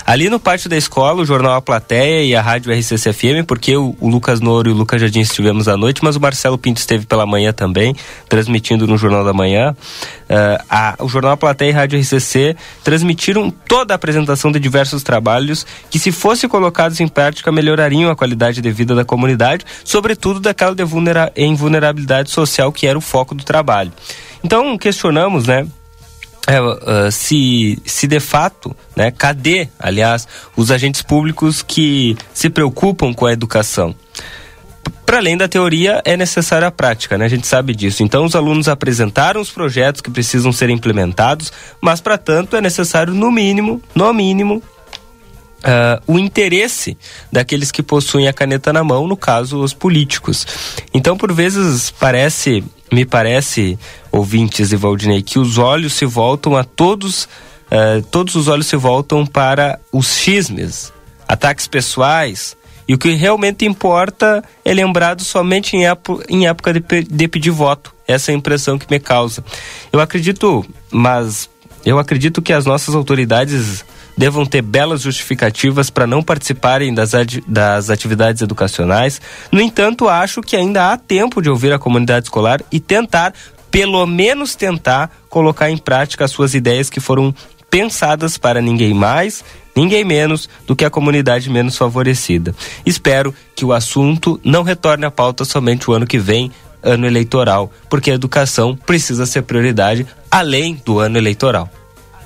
[SPEAKER 3] Ali no pátio da escola, o jornal A Plateia e a rádio RCCFM, porque o, o Lucas Noro e o Lucas Jardim estivemos à noite, mas o Marcelo Pinto esteve pela manhã também, transmitindo no Jornal da Manhã. Uh, a, o jornal A Plateia e a rádio RCC transmitiram toda a apresentação de diversos trabalhos que, se fossem colocados em prática, melhorariam a qualidade de vida da comunidade, sobretudo daquela de vulnera em vulnerabilidade social que era o foco do trabalho. Então, questionamos, né? É, uh, se, se de fato, né, cadê, aliás, os agentes públicos que se preocupam com a educação? Para além da teoria, é necessária a prática, né? A gente sabe disso. Então, os alunos apresentaram os projetos que precisam ser implementados, mas, para tanto, é necessário, no mínimo, no mínimo, Uh, o interesse daqueles que possuem a caneta na mão, no caso, os políticos. Então, por vezes, parece, me parece, ouvintes e Valdinei, que os olhos se voltam a todos, uh, todos os olhos se voltam para os xismes, ataques pessoais, e o que realmente importa é lembrado somente em, em época de, de pedir voto. Essa é a impressão que me causa. Eu acredito, mas eu acredito que as nossas autoridades devam ter belas justificativas para não participarem das, das atividades educacionais. No entanto, acho que ainda há tempo de ouvir a comunidade escolar e tentar, pelo menos tentar, colocar em prática as suas ideias que foram pensadas para ninguém mais, ninguém menos do que a comunidade menos favorecida. Espero que o assunto não retorne à pauta somente o ano que vem, ano eleitoral, porque a educação precisa ser prioridade além do ano eleitoral.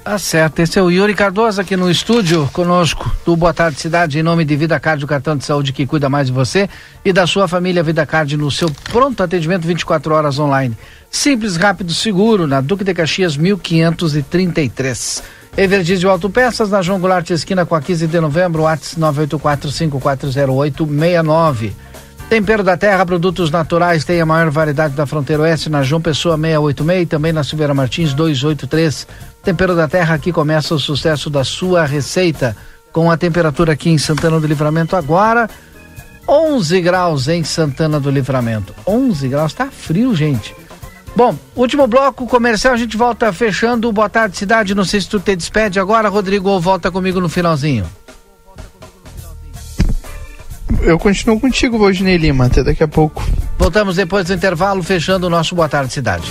[SPEAKER 1] Tá certo. Esse é o Yuri Cardoso aqui no estúdio conosco do Boa Tarde Cidade, em nome de Vida Card, o cartão de saúde que cuida mais de você e da sua família Vida Card no seu pronto atendimento 24 horas online. Simples, rápido, seguro, na Duque de Caxias 1533. Everdiesel Autopeças, na João Goulart, esquina com a 15 de novembro, WhatsApp 984540869. Tempero da Terra, produtos naturais, tem a maior variedade da fronteira oeste na João Pessoa 686 e também na Silveira Martins 283. Tempero da Terra, aqui começa o sucesso da sua receita. Com a temperatura aqui em Santana do Livramento agora, 11 graus em Santana do Livramento. 11 graus, tá frio, gente. Bom, último bloco comercial, a gente volta fechando. Boa tarde, cidade. Não sei se tu te despede agora, Rodrigo, ou volta comigo no finalzinho.
[SPEAKER 2] Eu continuo contigo, Valdinei Lima, até daqui a pouco.
[SPEAKER 1] Voltamos depois do intervalo, fechando o nosso Boa Tarde Cidade.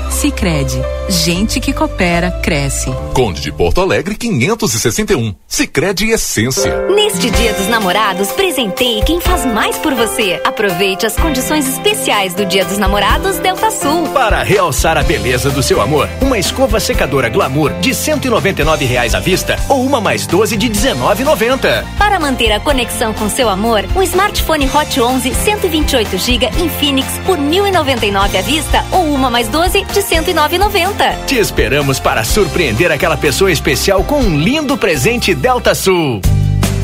[SPEAKER 19] Sicredi, gente que coopera cresce.
[SPEAKER 5] Conde de Porto Alegre 561. Sicredi Essência.
[SPEAKER 9] Neste Dia dos Namorados, presenteie quem faz mais por você. Aproveite as condições especiais do Dia dos Namorados Delta Sul.
[SPEAKER 12] Para realçar a beleza do seu amor, uma escova secadora Glamour de 199 reais à vista ou uma mais 12 de 19,90.
[SPEAKER 9] Para manter a conexão com seu amor, um smartphone Hot 11 128 GB Infinix por 1.099 à vista ou uma mais 12 de 109,90.
[SPEAKER 12] Te esperamos para surpreender aquela pessoa especial com um lindo presente Delta Sul.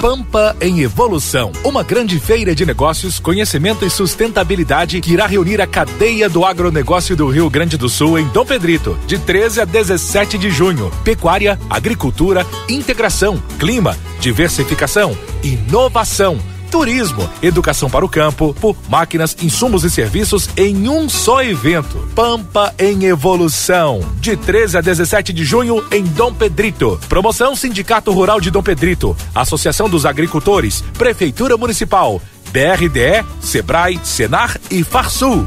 [SPEAKER 20] Pampa em Evolução, uma grande feira de negócios, conhecimento e sustentabilidade que irá reunir a cadeia do agronegócio do Rio Grande do Sul em Dom Pedrito, de 13 a 17 de junho. Pecuária, agricultura, integração, clima, diversificação, inovação turismo, educação para o campo, por máquinas, insumos e serviços em um só evento. Pampa em Evolução, de 13 a 17 de junho em Dom Pedrito. Promoção Sindicato Rural de Dom Pedrito, Associação dos Agricultores, Prefeitura Municipal, BRDE, Sebrae, Senar e Farsul.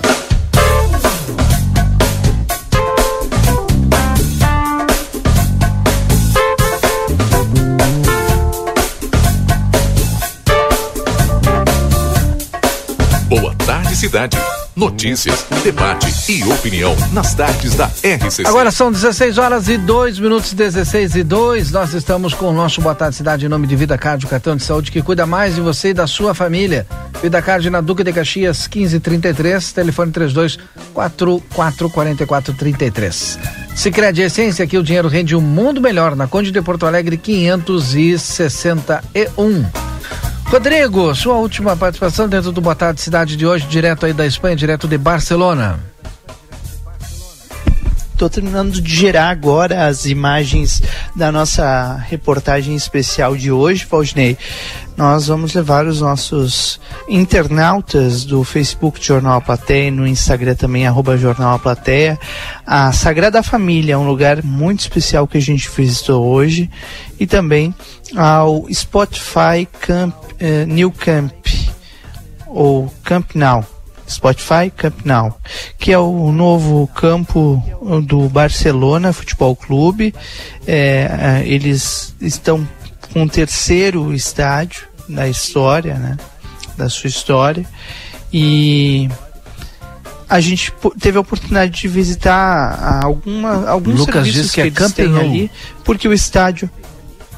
[SPEAKER 5] Cidade. Notícias, debate e opinião nas tardes da RCC.
[SPEAKER 1] Agora são 16 horas e 2 minutos, 16 e 2. Nós estamos com o nosso Boa Tarde Cidade em nome de Vida Card, o cartão de saúde que cuida mais de você e da sua família. Vida Card na Duque de Caxias, 1533, telefone 32 44 44 33. Sicredi Essência, aqui o dinheiro rende um mundo melhor na Conde de Porto Alegre 561. Rodrigo, sua última participação dentro do Boa Tarde Cidade de hoje, direto aí da Espanha, direto de Barcelona.
[SPEAKER 2] Estou terminando de gerar agora as imagens da nossa reportagem especial de hoje, Valdinei. Nós vamos levar os nossos internautas do Facebook Jornal A Plateia e no Instagram também, arroba Jornal A Plateia. A Sagrada Família é um lugar muito especial que a gente visitou hoje e também ao Spotify Camp, eh, New Camp ou Camp Now. Spotify Camp Now, que é o novo campo do Barcelona Futebol Clube. É, eles estão com o terceiro estádio da história, né? Da sua história. E a gente teve a oportunidade de visitar alguma, alguns
[SPEAKER 1] Lucas
[SPEAKER 2] serviços
[SPEAKER 1] disse que é
[SPEAKER 2] eles têm ali, porque o estádio.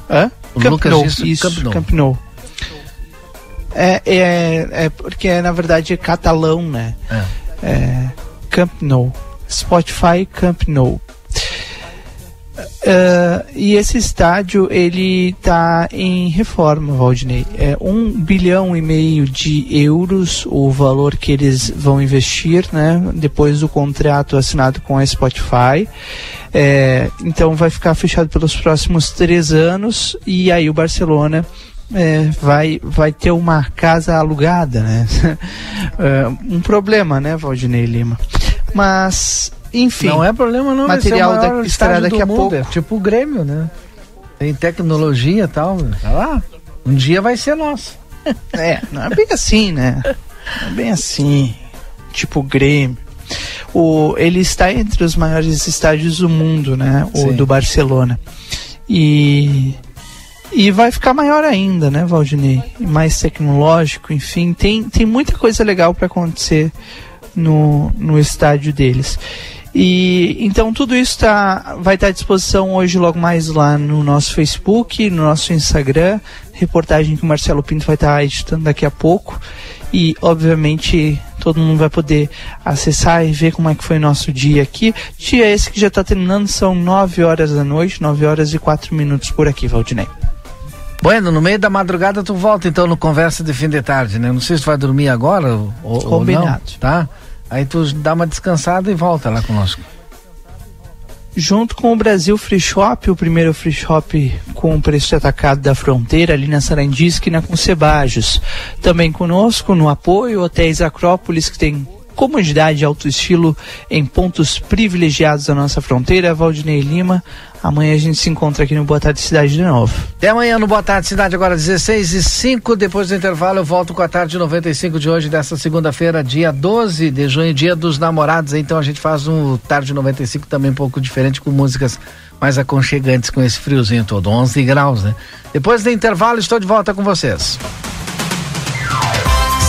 [SPEAKER 2] Hã? Camp Nou,
[SPEAKER 1] disse
[SPEAKER 2] isso,
[SPEAKER 1] Camp Nou.
[SPEAKER 2] Camp Nou. É, é, é porque na verdade é catalão, né? É, Camp Nou. Spotify Camp Nou. É, e esse estádio ele está em reforma, Valdinei. É um bilhão e meio de euros o valor que eles vão investir, né? Depois do contrato assinado com a Spotify. É, então vai ficar fechado pelos próximos três anos e aí o Barcelona é, vai, vai ter uma casa alugada, né? É, um problema, né, Valdinei Lima? Mas, enfim.
[SPEAKER 1] Não é problema não,
[SPEAKER 2] Material
[SPEAKER 1] é maior
[SPEAKER 2] da estará daqui
[SPEAKER 1] do
[SPEAKER 2] a
[SPEAKER 1] mundo,
[SPEAKER 2] pouco.
[SPEAKER 1] é tipo o Grêmio, né? Tem tecnologia e tal, tá lá. Um dia vai ser nosso.
[SPEAKER 2] É, não é bem assim, né? Não é bem assim. Tipo o Grêmio. O, ele está entre os maiores estádios do mundo, né? O
[SPEAKER 1] Sim.
[SPEAKER 2] do Barcelona. E. E vai ficar maior ainda, né, Valdinei? Mais tecnológico, enfim. Tem, tem muita coisa legal para acontecer no, no estádio deles. E então tudo isso tá, vai estar à disposição hoje logo mais lá no nosso Facebook, no nosso Instagram, reportagem que o Marcelo Pinto vai estar editando daqui a pouco. E obviamente todo mundo vai poder acessar e ver como é que foi nosso dia aqui. Dia esse que já está terminando, são 9 horas da noite, 9 horas e 4 minutos por aqui, Valdinei.
[SPEAKER 1] Bueno, no meio da madrugada tu volta então no Conversa de Fim de Tarde, né? Não sei se tu vai dormir agora ou,
[SPEAKER 2] Combinado.
[SPEAKER 1] ou não, tá? Aí tu dá uma descansada e volta lá conosco.
[SPEAKER 2] Junto com o Brasil Free Shop, o primeiro free shop com preço atacado da fronteira, ali na Sarandi, esquina com Cebajos. Também conosco no apoio, Hotéis Acrópolis, que tem comodidade e alto estilo em pontos privilegiados da nossa fronteira. Valdinei Lima, amanhã a gente se encontra aqui no Boa Tarde Cidade de novo.
[SPEAKER 1] Até amanhã no Boa Tarde Cidade, agora 16 e 5. Depois do intervalo, eu volto com a tarde 95 de hoje, dessa segunda-feira, dia 12 de junho, dia dos namorados. Então a gente faz um Tarde 95 também um pouco diferente, com músicas mais aconchegantes com esse friozinho todo, 11 graus, né? Depois do intervalo, estou de volta com vocês.